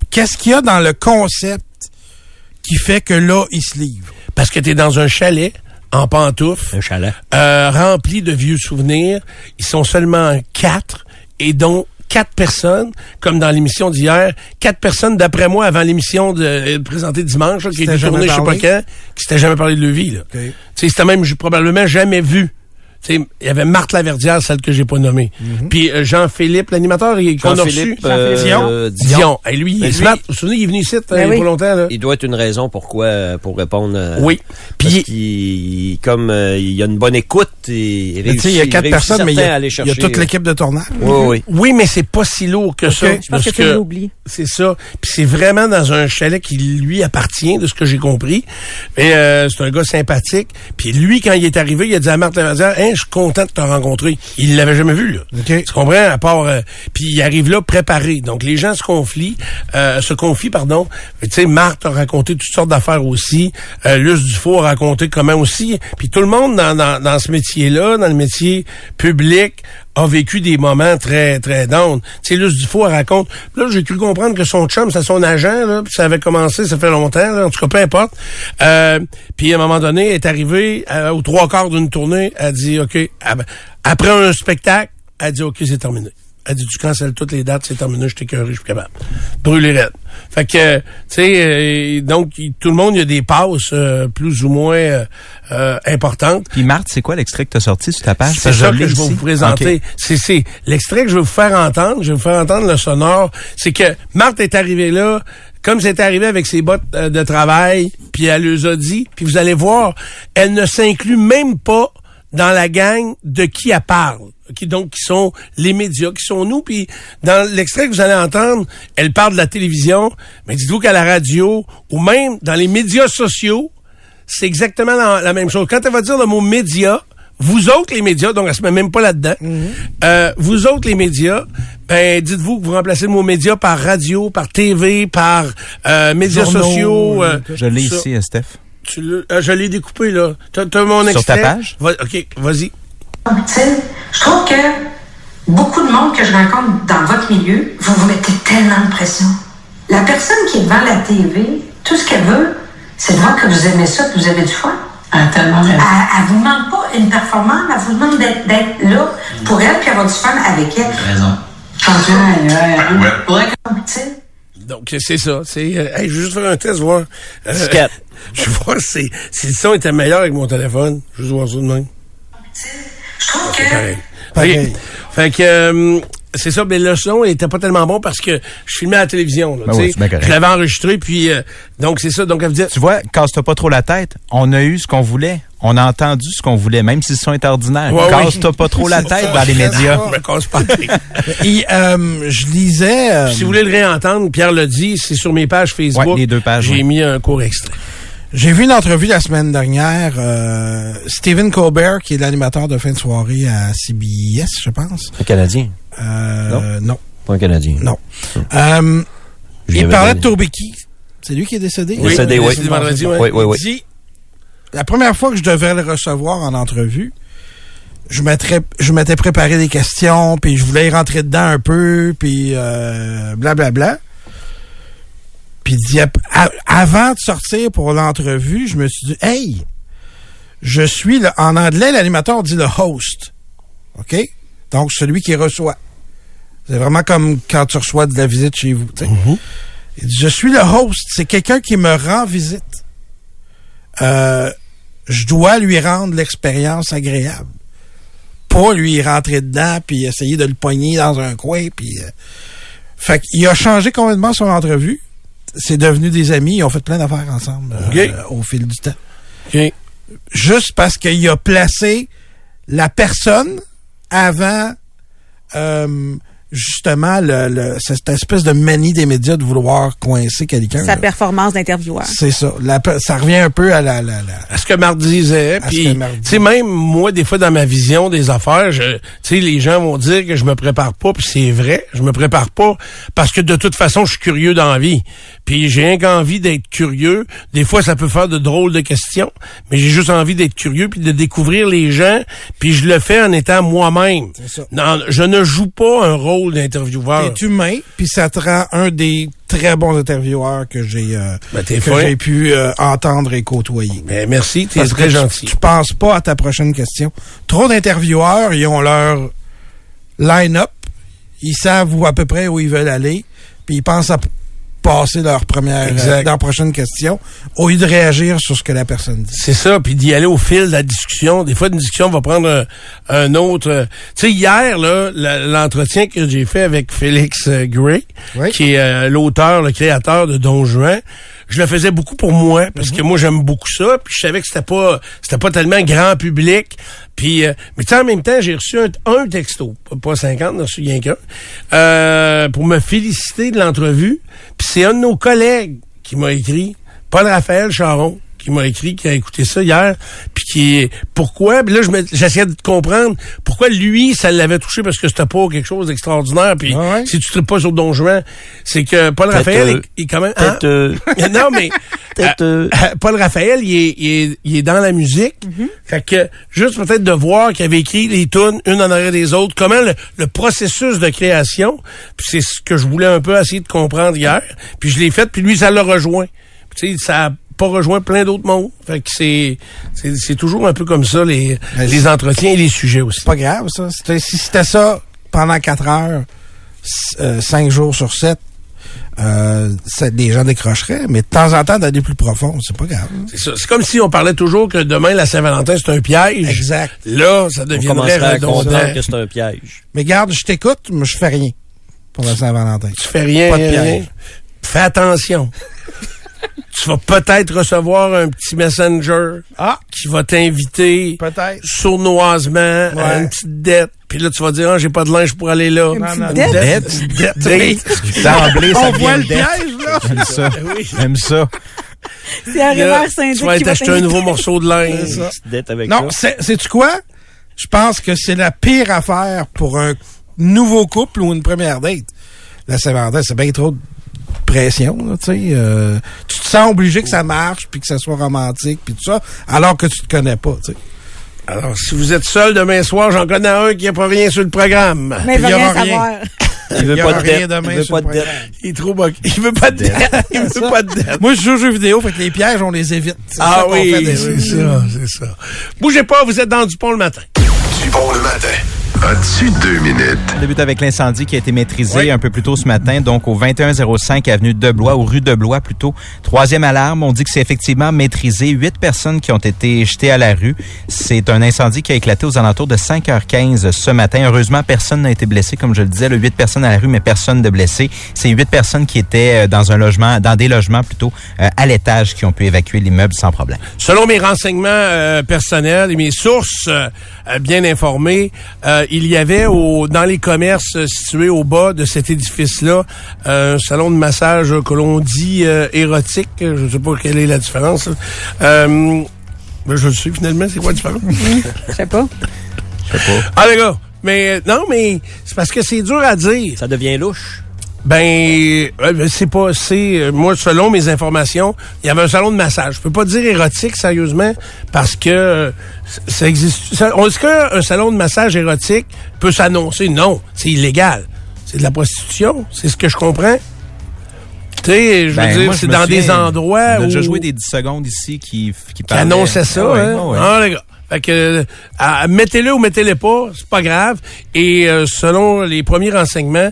Qu'est-ce qu'il y a dans le concept qui fait que là, ils se livrent? Parce que tu es dans un chalet, en pantoufles, Un chalet. euh, rempli de vieux souvenirs. Ils sont seulement quatre et dont quatre personnes, comme dans l'émission d'hier, quatre personnes, d'après moi, avant l'émission de, euh, présentée dimanche, là, qui était jamais tournée, je sais pas quand, qui s'était jamais parlé de leur vie. Là. OK. Tu sais, c'était même probablement jamais vu. Il y avait Marthe Laverdière, celle que j'ai pas nommée. Puis euh, Jean-Philippe, l'animateur il- qu'on a reçu. Jean-Philippe euh, Dion. Dion. Dion. Et lui, il Mais est smart. Vous vous souvenez, il est venu ici euh, Ben il oui. pas longtemps. Là. Il doit être une raison pourquoi, pour répondre. Oui. Parce Puis qu'il, comme euh, il y a une bonne écoute et Mais Tu sais, il y a quatre personnes, mais il y a, il y a toute l'équipe de tournage. Oui, oui. Oui, mais c'est pas si lourd que ça. Je pense parce que tu l'oublies. C'est ça. Puis c'est vraiment dans un chalet qui lui appartient, de ce que j'ai compris. Et euh, c'est un gars sympathique. Puis lui, quand il est arrivé, il a dit à Marthe Lavadière, je suis content de te rencontrer. Il l'avait jamais vu, là. OK. Tu comprends? À part, euh, puis il arrive là préparé. Donc les gens se confient, euh, se confient, pardon. Tu sais, Marthe a raconté toutes sortes d'affaires aussi. Euh, Luce Dufault a raconté comment aussi. Puis tout le monde dans, dans, dans ce métier-là, dans le métier public, a vécu des moments très, très down. Tu sais, Luce elle raconte. Là, j'ai cru comprendre que son chum, c'est son agent, là, puis ça avait commencé, ça fait longtemps, là, en tout cas, peu importe. Euh, puis à un moment donné, elle est arrivée euh, aux trois quarts d'une tournée, elle dit, OK, après un spectacle, elle dit, OK, c'est terminé. Elle dit, tu cancelles toutes les dates, c'est terminé, je t'ai je suis plus capable. Brûler raide. Fait que, tu sais, euh, donc, tout le monde, il y a des passes euh, plus ou moins euh, euh, importantes. Puis Marthe, c'est quoi l'extrait que tu as sorti sur ta page? C'est ça que je vais vous présenter. C'est, c'est l'extrait que je vais vous faire entendre. Je vais vous faire entendre le sonore. C'est que Marthe est arrivée là comme c'est arrivé avec ses bottes euh, de travail, puis elle les a dit, puis vous allez voir, elle ne s'inclut même pas dans la gang de qui elle parle. Qui donc qui sont les médias, qui sont nous. Puis dans l'extrait que vous allez entendre, elle parle de la télévision, mais dites-vous qu'à la radio ou même dans les médias sociaux, c'est exactement la, la même chose. Quand elle va dire le mot média, vous autres les médias, donc elle se met même pas là-dedans. euh, vous autres les médias, ben dites-vous que vous remplacez le mot média par radio, par TV, par euh, médias Journaux, sociaux. euh, Je l'ai ici, euh, Steph. Tu euh, je l'ai découpé là. T'as, t'as mon Sur extrait? ta page? Va- ok, vas-y. Sais, je trouve que beaucoup de monde que je rencontre dans votre milieu, vous vous mettez tellement de pression. La personne qui est devant la TV, tout ce qu'elle veut, c'est de voir que vous aimez ça, que vous avez du fun. Ah, tellement Elle, elle vous demande pas une performance, elle vous demande d'être, là pour elle puis avoir du fun avec elle. raison. Sais, Donc c'est ça. C'est. euh, hey, je vais juste faire un test voir. Euh, je vais voir si, si le son était meilleur avec mon téléphone. Je vais juste voir ça de même. je trouve que Pareil. Pareil. Ok. Fait que euh, c'est ça, mais le son était pas tellement bon parce que je filmais à la télévision. Là, Ben tu oui, je l'avais enregistré, puis euh, donc c'est ça. Donc elle me dit Tu vois, casse-toi pas trop la tête. On a eu ce qu'on voulait. On a entendu ce qu'on voulait, même si le son est ordinaire. Ouais, oui. Casse-toi pas trop la tête dans les médias. Casse pas. Et, euh, je lisais... euh, si vous voulez le réentendre, Pierre l'a dit, c'est sur mes pages Facebook. Ouais, les deux pages, J'ai ouais. mis un court extrait. J'ai vu une entrevue la semaine dernière. euh, Stephen Colbert, qui est l'animateur de fin de soirée à CBS, je pense. Un Canadien? Euh, non? Pas un Canadien. Non. Euh, Je il parlait de Toby Keith. C'est lui qui est décédé? Oui, Décédé, oui. décédé vendredi, ouais. Oui, oui, oui. Il dit, la première fois que je devais le recevoir en entrevue, je m'étais, je m'étais préparé des questions, puis je voulais y rentrer dedans un peu, puis euh, blablabla. Puis il ap- a- avant de sortir pour l'entrevue, je me suis dit, hey, je suis, le, en anglais, l'animateur dit le host. OK? Donc, celui qui reçoit. C'est vraiment comme quand tu reçois de la visite chez vous. sais. Il dit, je suis le host. C'est quelqu'un qui me rend visite. Euh, je dois lui rendre l'expérience agréable. Pas lui rentrer dedans puis essayer de le pogner dans un coin puis euh, fait qu'il a changé complètement son entrevue. C'est devenu des amis, ils ont fait plein d'affaires ensemble euh, au fil du temps. Juste parce qu'il a placé la personne avant euh, justement le, le- cette espèce de manie des médias de vouloir coincer quelqu'un. Sa là. performance d'intervieweur. C'est ça. La ça revient un peu à la, la, la- à ce que Marc disait. Puis, tu sais, même moi, des fois, dans ma vision des affaires, je, tu sais, les gens vont dire que je me prépare pas, puis c'est vrai, je me prépare pas parce que de toute façon, je suis curieux dans la vie. Puis j'ai rien qu'envie d'être curieux. Des fois, ça peut faire de drôles de questions, mais j'ai juste envie d'être curieux puis de découvrir les gens. Puis je le fais en étant moi-même. ça. Non, je ne joue pas un rôle d'intervieweur. T'es humain, puis ça te rend un des très bons intervieweurs que j'ai euh, Ben, que j'ai pu euh, entendre et côtoyer. Ben, merci, t'es que très tu- gentil. Tu, penses pas à ta prochaine question. Trop d'intervieweurs, ils ont leur line-up, ils savent où à peu près où ils veulent aller, puis ils pensent à passer leur première, Exact. euh, leur prochaine question, au lieu de réagir sur ce que la personne dit. C'est ça, puis d'y aller au fil de la discussion. Des fois, une discussion va prendre un, un autre. euh, Tu sais, hier, là, l'entretien que j'ai fait avec Félix euh, Gray, Oui. qui est euh, l'auteur, le créateur de Don Juan, je le faisais beaucoup pour moi, parce que moi, j'aime beaucoup ça, puis je savais que c'était pas c'était pas tellement grand public. Puis, euh, mais tu sais, en même temps, j'ai reçu un, un texto, pas- pas 50, j'en reçu rien qu'un, euh, pour me féliciter de l'entrevue. Puis c'est un de nos collègues qui m'a écrit, Paul Raphaël Charon, qui m'a écrit, qui a écouté ça hier, qui est pourquoi, puis là j'essayais de comprendre. Pourquoi lui ça l'avait touché parce que c'était pas quelque chose d'extraordinaire, puis Ah ouais? si tu ne pas sur Don Juan, c'est que Paul Raphaël euh, est, est quand même hein? Peut-être, euh, non mais Peut-être, euh, euh, Paul Raphaël il est, il est, il est dans la musique, fait que juste peut-être de voir qu'il avait écrit les tunes une en arrière des autres, comment le, le processus de création, puis c'est ce que je voulais un peu essayer de comprendre hier, puis je l'ai fait, puis lui ça l'a rejoint, Puis, tu sais ça a pas rejoint plein d'autres mondes, fait que c'est c'est toujours un peu comme ça les les entretiens et les sujets aussi. C'est pas grave, ça. Si c'était ça pendant quatre heures, euh, cinq jours sur sept, euh, ça- les gens décrocheraient, mais de temps en temps, d'aller plus profond, c'est pas grave. C'est ça. C'est comme si on parlait toujours que demain la Saint-Valentin c'est un piège. Exact. Là, ça on deviendrait à redondant. que c'est un piège. Mais garde, je t'écoute, mais je fais rien pour la Saint-Valentin. Tu fais rien, Pas de rien, piège. rien. fais attention. Tu vas peut-être recevoir un petit messenger Ah, qui va t'inviter peut-être. sournoisement à une petite dette. Puis là, tu vas dire, ah, j'ai pas de linge pour aller là. Une Non, petite non, dette? Dette? Une dette. Ça On vient voit le dette. piège, là. J'aime ça. Oui. J'aime ça. C'est un Là, reverse syndic tu vas qui être va acheter un nouveau morceau de linge. Dette avec Non, ça. c'est- sais-tu quoi? Je pense que c'est la pire affaire pour un nouveau couple ou une première date. La Saint-Valentin, c'est bien trop de pression, là, euh, tu te sens obligé que ça marche, puis que ça soit romantique, puis tout ça, alors que tu te connais pas. Alors, si vous êtes seul demain soir, j'en connais un qui n'a pas rien sur le programme. Mais il y rien aura rien. savoir. Il veut pas de rien dette. demain Il veut pas de dette. Il est trop moqué. Il veut pas de dette. Il veut pas de dette. Moi, je joue aux jeux vidéo, fait que les pièges, on les évite. Ah oui, c'est ça, c'est ça. Bougez pas, vous êtes dans du pont le matin. Du bon le matin. As-tu deux minutes? On débute avec l'incendie qui a été maîtrisé un peu plus tôt ce matin, donc au 2105 avenue de Blois, ou rue de Blois plutôt. Troisième alarme, on dit que c'est effectivement maîtrisé. Huit personnes qui ont été jetées à la rue. C'est un incendie qui a éclaté aux alentours de 5h15 ce matin. Heureusement, personne n'a été blessé, comme je le disais. Là, huit personnes à la rue, mais personne de blessé. C'est huit personnes qui étaient euh, dans un logement, dans des logements plutôt euh, à l'étage, qui ont pu évacuer l'immeuble sans problème. Selon mes renseignements euh, personnels et mes sources euh, euh, bien informées, euh, il y avait au, dans les commerces situés au bas de cet édifice-là euh, un salon de massage que l'on dit euh, érotique. Je ne sais pas quelle est la différence. Euh, ben, je le sais finalement, c'est quoi la différence? Je sais pas. ah les gars, mais non, mais c'est parce que c'est dur à dire. Ça devient louche. Ben, euh, c'est pas, c'est euh, moi selon mes informations, il y avait un salon de massage. Je peux pas dire érotique sérieusement parce que euh, ça existe. Est-ce qu'un salon de massage érotique peut s'annoncer Non, c'est illégal. C'est de la prostitution. C'est ce que je comprends. Tu sais, je veux Ben, dire, c'est dans des endroits On a où déjà joué des 10 secondes ici qui, qui qui parlaient. annonçait ça. Ah ouais, hein? ah ouais. Ah, les gars. Fait que, mettez-le ou mettez-le pas, c'est pas grave. Et euh, selon les premiers renseignements,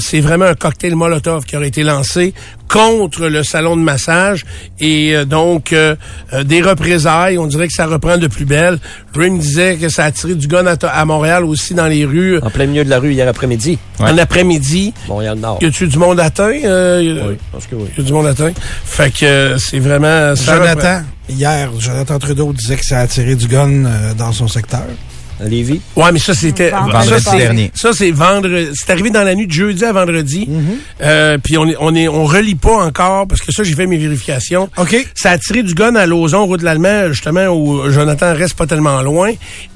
c'est vraiment un cocktail Molotov qui aurait été lancé contre le salon de massage et euh, donc euh, euh, des représailles. On dirait que ça reprend de plus belle. Ray me disait que ça a tiré du gun à, à Montréal aussi dans les rues En plein milieu de la rue hier après-midi. en après-midi. Montréal-Nord. Y a-tu du monde atteint? Euh, Oui, je pense que oui. y a du monde atteint? Fait que euh, c'est vraiment... ça reprend. Jonathan, hier, Jonathan Trudeau disait que ça a tiré du gun euh, dans son secteur. À Lévis. Ouais, mais ça, c'était... Vendredi ça, c'est- dernier. Ça, c'est vendredi. C'est arrivé dans la nuit de jeudi à vendredi. Euh, puis on est, on est, on relie pas encore, parce que ça, j'ai fait mes vérifications. OK. Ça a tiré du gun à Lauson, route de l'Allemagne, justement, où Jonathan reste pas tellement loin.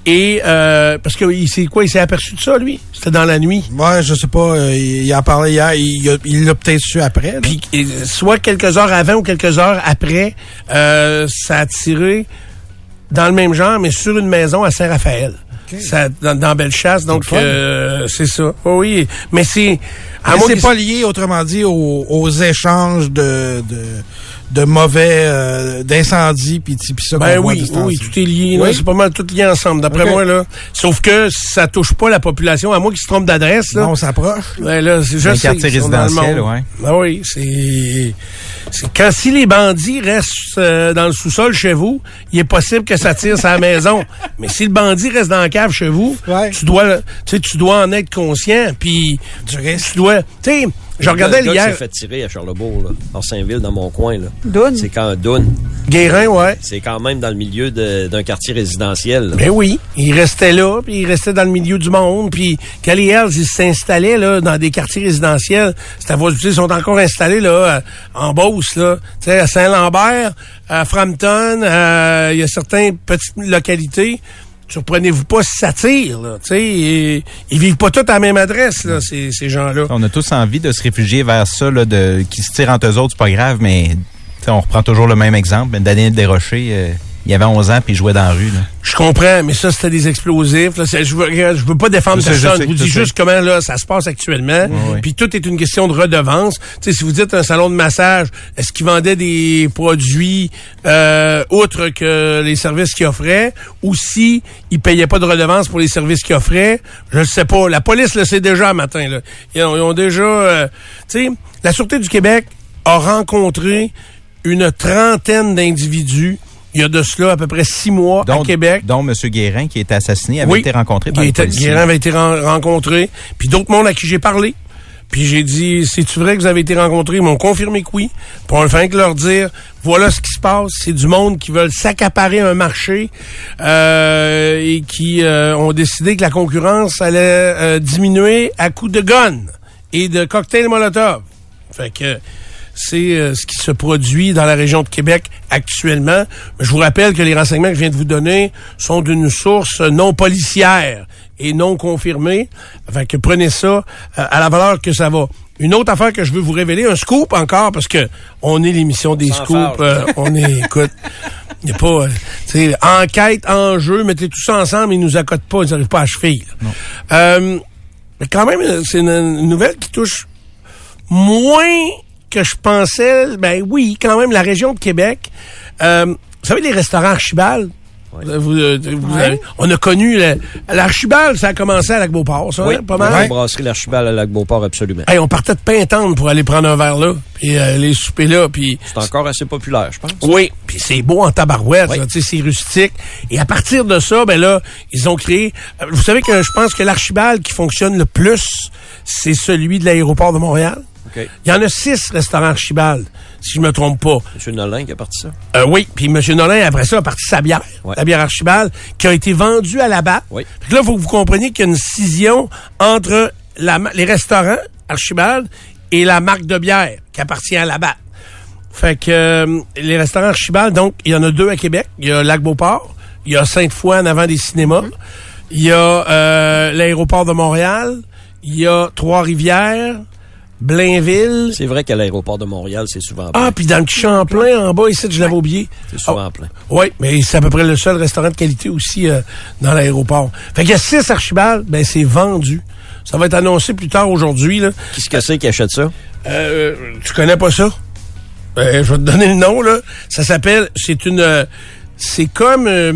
Et, euh, parce que, il s'est quoi? Il s'est aperçu de ça, lui? C'était dans la nuit. Ouais, je sais pas, euh, il, en parlait hier, il a- l'a peut-être su après. Puis, et, soit quelques heures avant ou quelques heures après, euh, ça a tiré dans le même genre, mais sur une maison à Saint-Raphaël. Ça, dans, dans Bellechasse, donc euh, c'est ça. Oui, oui. Mais c'est... Mais c'est pas lié, autrement dit, aux, aux échanges de, de, de mauvais, euh, d'incendies, puis puis ça Ben oui, oui, tout est lié. Oui? C'est pas mal tout lié ensemble, d'après moi. là. Sauf que ça touche pas la population, à moins qu'ils se trompent d'adresse. là. Non, on s'approche. Ouais, là, c'est sais, quartier résidentiel, ouais. Ah oui, c'est. c'est Quand si les bandits restent euh, dans le sous-sol chez vous, il est possible que ça tire sa maison. Mais si le bandit reste dans la cave chez vous, Ouais. tu dois, tu sais, tu dois en être conscient. Puis Du risque. tu dois, tu sais, je regardais Le gars hier. s'est fait tirer à Charlebourg, là, en Saint-Ville, dans mon coin. Là. Doune. C'est quand Doune. Guérin, ouais. C'est quand même dans le milieu de- d'un quartier résidentiel. là. Ben oui, il restait là, puis il restait dans le milieu du monde, puis quand les Hells, ils s'installaient là dans des quartiers résidentiels, c'est à voir, tu sais, ils sont encore installés là euh, en Beauce là, tu sais à Saint-Lambert, à Frampton, euh, il y a certaines petites localités. Surprenez-vous pas si ça tire, là. Ils, ils vivent pas tous à la même adresse, là, ces, gens-là. On a tous envie de se réfugier vers ça, là, de, qui se tirent entre eux autres, c'est pas grave, mais on reprend toujours le même exemple. Daniel Desrochers, euh, il avait 11 ans puis il jouait dans la rue. Là. Je comprends, mais ça, c'était des explosifs. Là. Je veux, je veux pas défendre je personne. Je vous dis juste comment là ça se passe actuellement. Puis tout est une question de redevance. Si vous dites un salon de massage, est-ce qu'ils vendaient des produits euh, outre que les services qu'ils offraient, ou si ils payaient pas de redevance pour les services qu'ils offraient, je ne sais pas. La police le sait déjà un matin. Là. Ils, ont, ils ont déjà... euh, tu sais, la Sûreté du Québec a rencontré une trentaine d'individus il y a de cela à peu près six mois Dont, à Québec. dont M. Guérin, qui était assassiné, avait Oui. été rencontré par les était- policiers. Guérin avait été ren- rencontré, puis d'autres mondes à qui j'ai parlé. Puis j'ai dit, c'est-tu vrai que vous avez été rencontrés? Ils m'ont confirmé que oui. A fait que leur dire, voilà ce qui se passe. C'est du monde qui veulent s'accaparer un marché euh, et qui euh, ont décidé que la concurrence allait euh, diminuer à coups de gun et de cocktails Molotov. Fait que c'est euh, ce qui se produit dans la région de Québec actuellement. Mais je vous rappelle que les renseignements que je viens de vous donner sont d'une source non policière et non confirmée. Fait que prenez ça euh, à la valeur que ça va. Une autre affaire que je veux vous révéler, un scoop encore, parce que on est l'émission des scoops. euh, on est, écoute, il n'y a pas, euh, tu sais, enquête, enjeu, mettez tout ça ensemble, ils nous accotent pas, ils n'arrivent pas à cheville. Euh, mais quand même, c'est une, une nouvelle qui touche moins que je pensais. Ben oui, quand même, la région de Québec. Euh, vous savez, les restaurants Archibald, vous, euh, vous avez- on a connu l'Archibald, ça a commencé à Lac-Beauport, ça, Oui, hein, pas mal? La brasserie L'Archibald à Lac-Beauport, absolument. Hey, on partait de Pintante pour aller prendre un verre là, puis euh, aller souper là, puis... C'est encore assez populaire, je pense. Oui, puis c'est beau en tabarouette, tu sais, c'est rustique. Et à partir de ça, ben là, ils ont créé... euh, Vous savez que je pense que l'Archibald qui fonctionne le plus, c'est celui de l'aéroport de Montréal? Il y en a six restaurants Archibald, si je me trompe pas. M. Nolin qui a parti ça? Euh, oui, puis M. Nolin, après ça, a parti sa bière, Ouais. la bière Archibald, qui a été vendue à la batte. Oui. Là, faut que vous compreniez qu'il y a une scission entre la les restaurants Archibald et la marque de bière qui appartient à la batte. Fait que euh, les restaurants Archibald, donc, il y en a deux à Québec. Il y a Lac-Beauport, il y a Sainte-Foy en avant des cinémas, Mm-hmm. il y a euh, l'aéroport de Montréal, il y a Trois-Rivières, Blainville. C'est vrai qu'à l'aéroport de Montréal, c'est souvent plein. Ah, puis dans le Champlain, en bas, ici, je l'avais oublié. C'est souvent Ah, plein. Oui, mais c'est à peu près le seul restaurant de qualité aussi euh, dans l'aéroport. Fait qu'il y a six Archibald, ben c'est vendu. Ça va être annoncé plus tard aujourd'hui. là. Qu'est-ce que c'est qui achète ça? Euh, tu connais pas ça? Euh, je vais te donner le nom, là. Ça s'appelle, c'est une, euh, c'est comme, euh,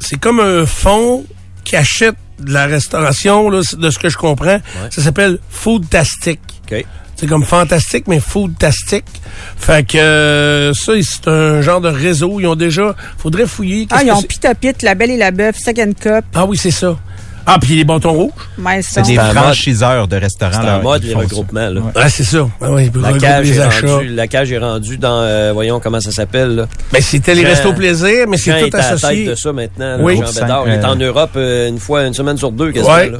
c'est comme un fonds qui achète de la restauration, là, de ce que je comprends. Ça s'appelle Foodtastic. C'est comme fantastique, mais foodtastic. Fait que euh, ça, c'est un genre de réseau. Ils ont déjà. Faudrait fouiller. Ah, Qu'est-ce ils ont? Pita Pit, La Belle et la Bœuf, Second Cup, Ah oui, c'est ça. Ah, puis les bâtons rouges. C'est des franchiseurs de restaurants. C'est en mode les regroupements. Là. Ah, c'est ça. Ah oui, La cage, les est achats. rendue, la cage est rendue dans, euh, voyons comment ça s'appelle. là. Ben, c'était les restos plaisir, mais c'est est tout à la associé. tête de ça maintenant. là, Oui. Jean Bédard. Il est Euh, en Europe euh, une fois, une semaine sur deux, quasiment. Ouais. là.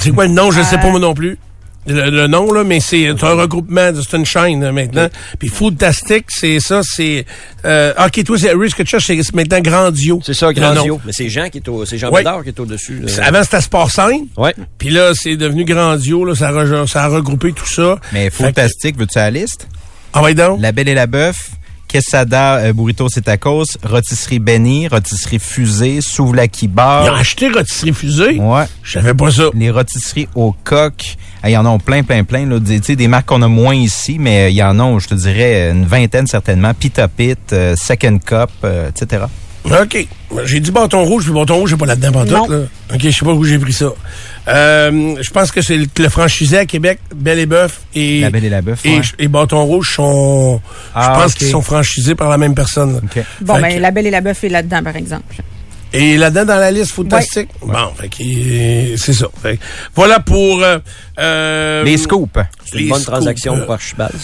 C'est quoi le nom? Je ne sais pas moi non plus. Le, le nom, là, mais c'est c'est un regroupement, c'est une chaîne là, maintenant. Puis Foodtastic, c'est ça, c'est... Euh, ok, toi, c'est Risk Church, c'est maintenant Grandio. C'est ça. Grandio. Mais c'est Jean qui est au, c'est Jean Ouais. Bédard qui est au-dessus. là. C'est- Avant, c'était Sport Scène. Ouais. Puis là, c'est devenu Grandio, là, ça, a ça a regroupé tout ça. Mais que- fantastique, veux-tu la liste? Ah ouais donc? La Belle et la Bœuf, Quesada, euh, Burritos et Tacos, Rôtisserie Benny, Rôtisserie Fusée, Souvlaki Ils ont Bar. acheté Rotisserie Fusée? Ouais. Je savais pas ça. Les rôtisseries au coq. Ah, Il y en a plein, plein, plein. Là, des, tu sais, des marques qu'on a moins ici, mais il y en a, je te dirais, une vingtaine certainement. Pita Pit, euh, Second Cup, euh, etc. OK. J'ai dit bâton rouge, puis bâton rouge, j'ai pas là-dedans pantoute, là. OK, je sais pas où j'ai pris ça. Euh, je pense que c'est le, le franchisé à Québec, Belle et Bœuf et... La Belle et la Bœuf, Et, ouais. et Bâton Rouge sont... Ah, je pense ok. qu'ils sont franchisés par la même personne. Bon, Fait ben, que- La Belle et la Bœuf est là-dedans, par exemple. Et là-dedans, dans la liste fantastique? Bon, fait que, euh, c'est ça. Fait que voilà pour... euh, euh, Les scoops. C'est une les bonne scoops, transaction pour Archibald. Je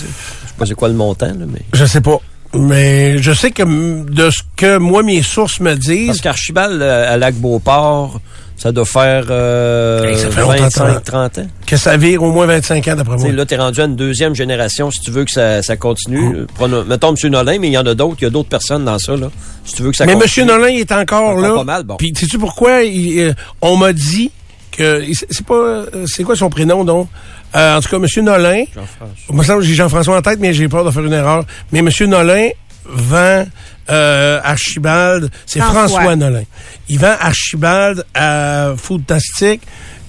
sais pas c'est quoi le montant, là, mais. Je sais pas. Mais je sais que mm, de ce que moi, mes sources me disent... Parce qu'Archibald euh, à Lac-Beauport, ça doit faire, euh, Hey, ça fait longtemps, 25, 30 ans. que ça vire au moins 25 ans, d'après moi. sais, là, t'es rendu à une deuxième génération. Si tu veux que ça, ça continue, prenons- mettons M. Nolin, mais il y en a d'autres. Il y a d'autres personnes dans ça. Là. Si tu veux que ça Mais continue. M. Nolin, il est encore là. pas mal, bon. Puis, sais-tu pourquoi? il, euh, on m'a dit que... c'est- pas... euh, C'est quoi son prénom, donc? Euh, en tout cas, M. Nolin... Jean-François. Que j'ai Jean-François en tête, mais j'ai peur de faire une erreur. Mais M. Nolin vend euh, Archibald, c'est François. François. Nolin. Il vend Archibald à Foodtastic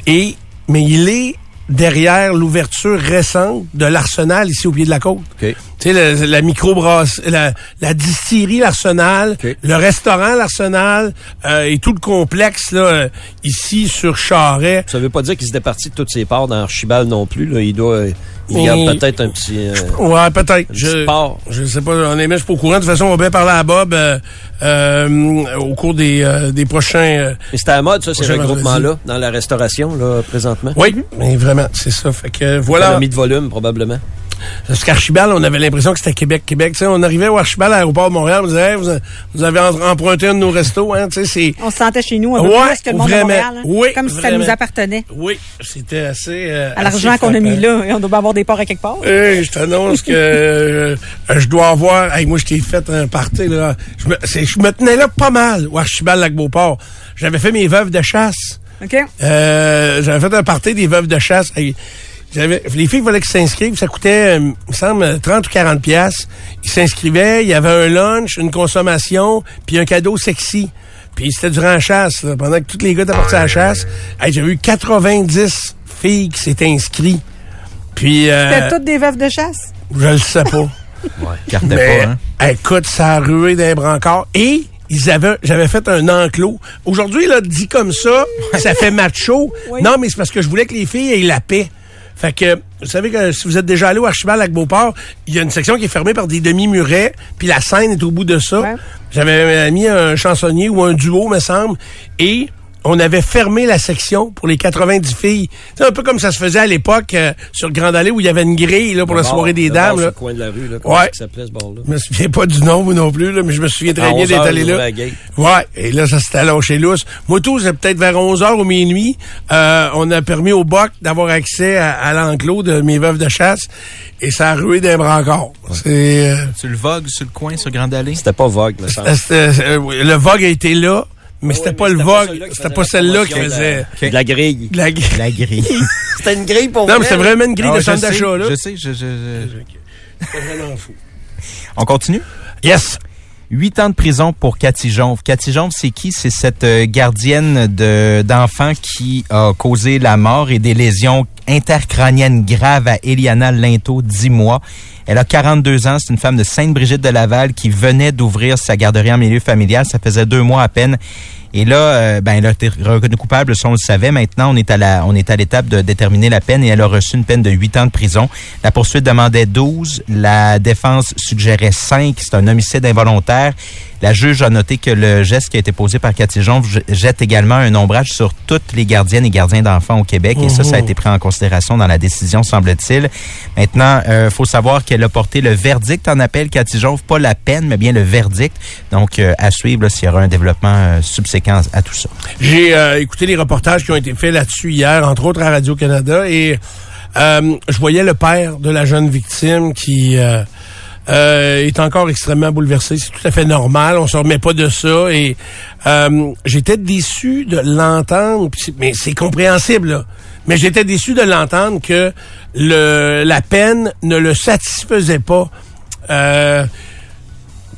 et mais il est derrière l'ouverture récente de l'Arsenal ici au pied de la côte. OK. Tu sais, la, la microbrasse, la, la distillerie l'Arsenal, OK. le restaurant l'Arsenal euh, et tout le complexe là euh, ici sur Charret. Ça veut pas dire qu'il se départit de toutes ses parts dans Archibald non plus. Là. Il doit, il Mais- garde peut-être un petit. euh, Ouais, peut-être. Je, sport. je sais pas, honnêtement, je suis pas au courant. De toute façon, on va bien parler à Bob. Euh, euh, au cours des, euh, des prochains... euh, Mais c'était à la mode, ça, ces regroupements-là, dans la restauration, là, présentement. Oui, mais vraiment, c'est ça. Fait que voilà. Économie de volume, probablement. Parce qu'Archibald, on avait l'impression que c'était Québec, Québec. Tu sais, on arrivait au Archibald à l'aéroport de Montréal, on disait, Hey, vous, avez emprunté un de nos restos, hein, tu sais, c'est... On se sentait chez nous un peu Ouais, plus que le monde vraiment. de Montréal. hein. Oui, Comme si ça nous appartenait. Oui, c'était assez... euh, À l'argent qu'on a mis là, on doit avoir des ports à quelque part. Hey, je t'annonce que euh, je dois avoir. Hey, moi, je t'ai fait un party là. Je me, c'est- je me tenais là pas mal au Archibald lac Beauport. J'avais fait mes veuves de chasse. OK? Euh, j'avais fait un party des veuves de chasse. Hey, j'avais, les filles voulaient qu'ils s'inscrivent. Ça coûtait, euh, il me semble, 30 ou 40 pièces. Ils s'inscrivaient. Il y avait un lunch, une consommation, puis un cadeau sexy. Puis c'était durant la chasse, là, pendant que tous les gars étaient partis à la chasse. Hey, j'avais eu 90 filles qui s'étaient inscrites. Puis... euh, C'était toutes des veuves de chasse? je le sais pas. Cartait Mais, pas, hein? écoute, ça a rué d'un brancard. Et ils avaient, j'avais fait un enclos. Aujourd'hui, là, dit comme ça, ça fait macho. Non, mais c'est parce que je voulais que les filles aient la paix. Fait que, vous savez que si vous êtes déjà allé au Archibald lac Beauport, il y a une section qui est fermée par des demi-murets, puis la scène est au bout de ça. J'avais mis un chansonnier ou un duo, me semble, et on avait fermé la section pour les 90 filles. C'est un peu comme ça se faisait à l'époque euh, sur Grande Allée où il y avait une grille là, pour Le la bar- soirée des le bar dames. sur là. le coin de la rue, là, comment Ouais. ça s'appelait, ce bar-là? Je me souviens pas du nom moi non plus, là, mais je me souviens très À bien 11 d'être allé là. Ouais, et là, ça s'était lâché lousse. Moi, tout, c'est peut-être vers 11h ou minuit. Euh, on a permis au BOC d'avoir accès à, à l'enclos de mes veuves de chasse et ça a rué d'un brancard. C'est... euh, Sur le Vogue, sur le coin, sur Grande Allée? C'était pas Vogue, semble. euh, c'était- euh, oui, le Vogue a été là, mais c'était pas le Vogue. C'était pas celle-là qui de faisait... la- de la grille. La, grille. La grille. C'était une grille pour Non, mais c'était vraiment une grille Ah, de centre d'achat, là. Je sais, je... je- je- C'est vraiment fou. On continue? Yes. Huit ans de prison pour Cathy Jonve. Cathy Jonve, c'est qui? C'est cette euh, gardienne de d'enfants qui a causé la mort et des lésions intercrâniennes graves à Eliana Linto, 10 mois. Elle a 42 ans. C'est une femme de Sainte-Brigitte de Laval qui venait d'ouvrir sa garderie en milieu familial. Ça faisait deux mois à peine. Et là, euh, ben, elle a été reconnue coupable, ça on le savait. Maintenant, on est à la, on est à l'étape de déterminer la peine et elle a reçu une peine de 8 ans de prison. La poursuite demandait 12. La défense suggérait 5. C'est un homicide involontaire. La juge a noté que le geste qui a été posé par Cathy Jonve j- jette également un ombrage sur toutes les gardiennes et gardiens d'enfants au Québec. Et ça, ça a été pris en considération dans la décision, semble-t-il. Maintenant, euh, faut savoir qu'elle a porté le verdict en appel, Cathy Jonve, pas la peine, mais bien le verdict. Donc, euh, à suivre s'il y aura un développement euh, subséquent à tout ça. J'ai euh, écouté les reportages qui ont été faits là-dessus hier, entre autres à Radio-Canada, et euh, je voyais le père de la jeune victime qui euh, est encore extrêmement bouleversé. C'est tout à fait normal, on se remet pas de ça. Et euh, j'étais déçu de l'entendre, mais c'est compréhensible. Là. Mais j'étais déçu de l'entendre que le, la peine ne le satisfaisait pas. Euh,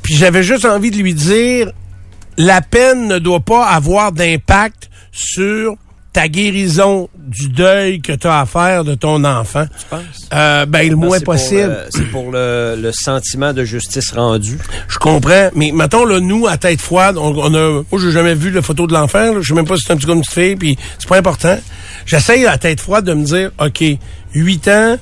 puis j'avais juste envie de lui dire, la peine ne doit pas avoir d'impact sur ta guérison du deuil que tu as à faire de ton enfant. Tu penses? Euh, ben, le moins C'est pour, possible. C'est pour le, le sentiment de justice rendu. Je comprends, mais mettons, là, nous, à tête froide, on, on a... Moi, j'ai jamais vu la photo de l'enfant. là. Je sais même pas si c'est un petit gars une petite fille, puis c'est pas important. J'essaye, à tête froide, de me dire, OK, 8 ans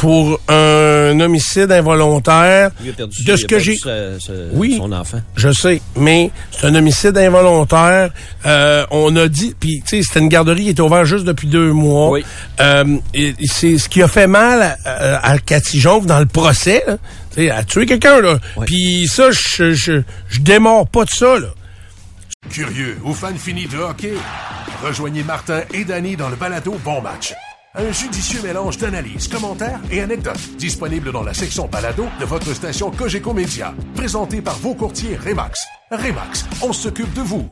pour un homicide involontaire. Lui a perdu, de il ce a que perdu j'ai... Oui. son enfant. Je sais, mais c'est un homicide involontaire. Euh, on a dit, puis tu sais, c'était une garderie qui était ouverte juste depuis deux mois. Euh, et- et c'est ce qui a fait mal à, à Cathy Jonve dans le procès. là. Tu sais, elle a tué quelqu'un là. Puis ça, je je je démords pas de ça là. Curieux ou fan fini de hockey? Rejoignez Martin et Danny dans le balado Bon Match. Un judicieux mélange d'analyses, commentaires et anecdotes disponible dans la section balado de votre station Cogeco Média. Présenté par vos courtiers Remax. Remax, on s'occupe de vous.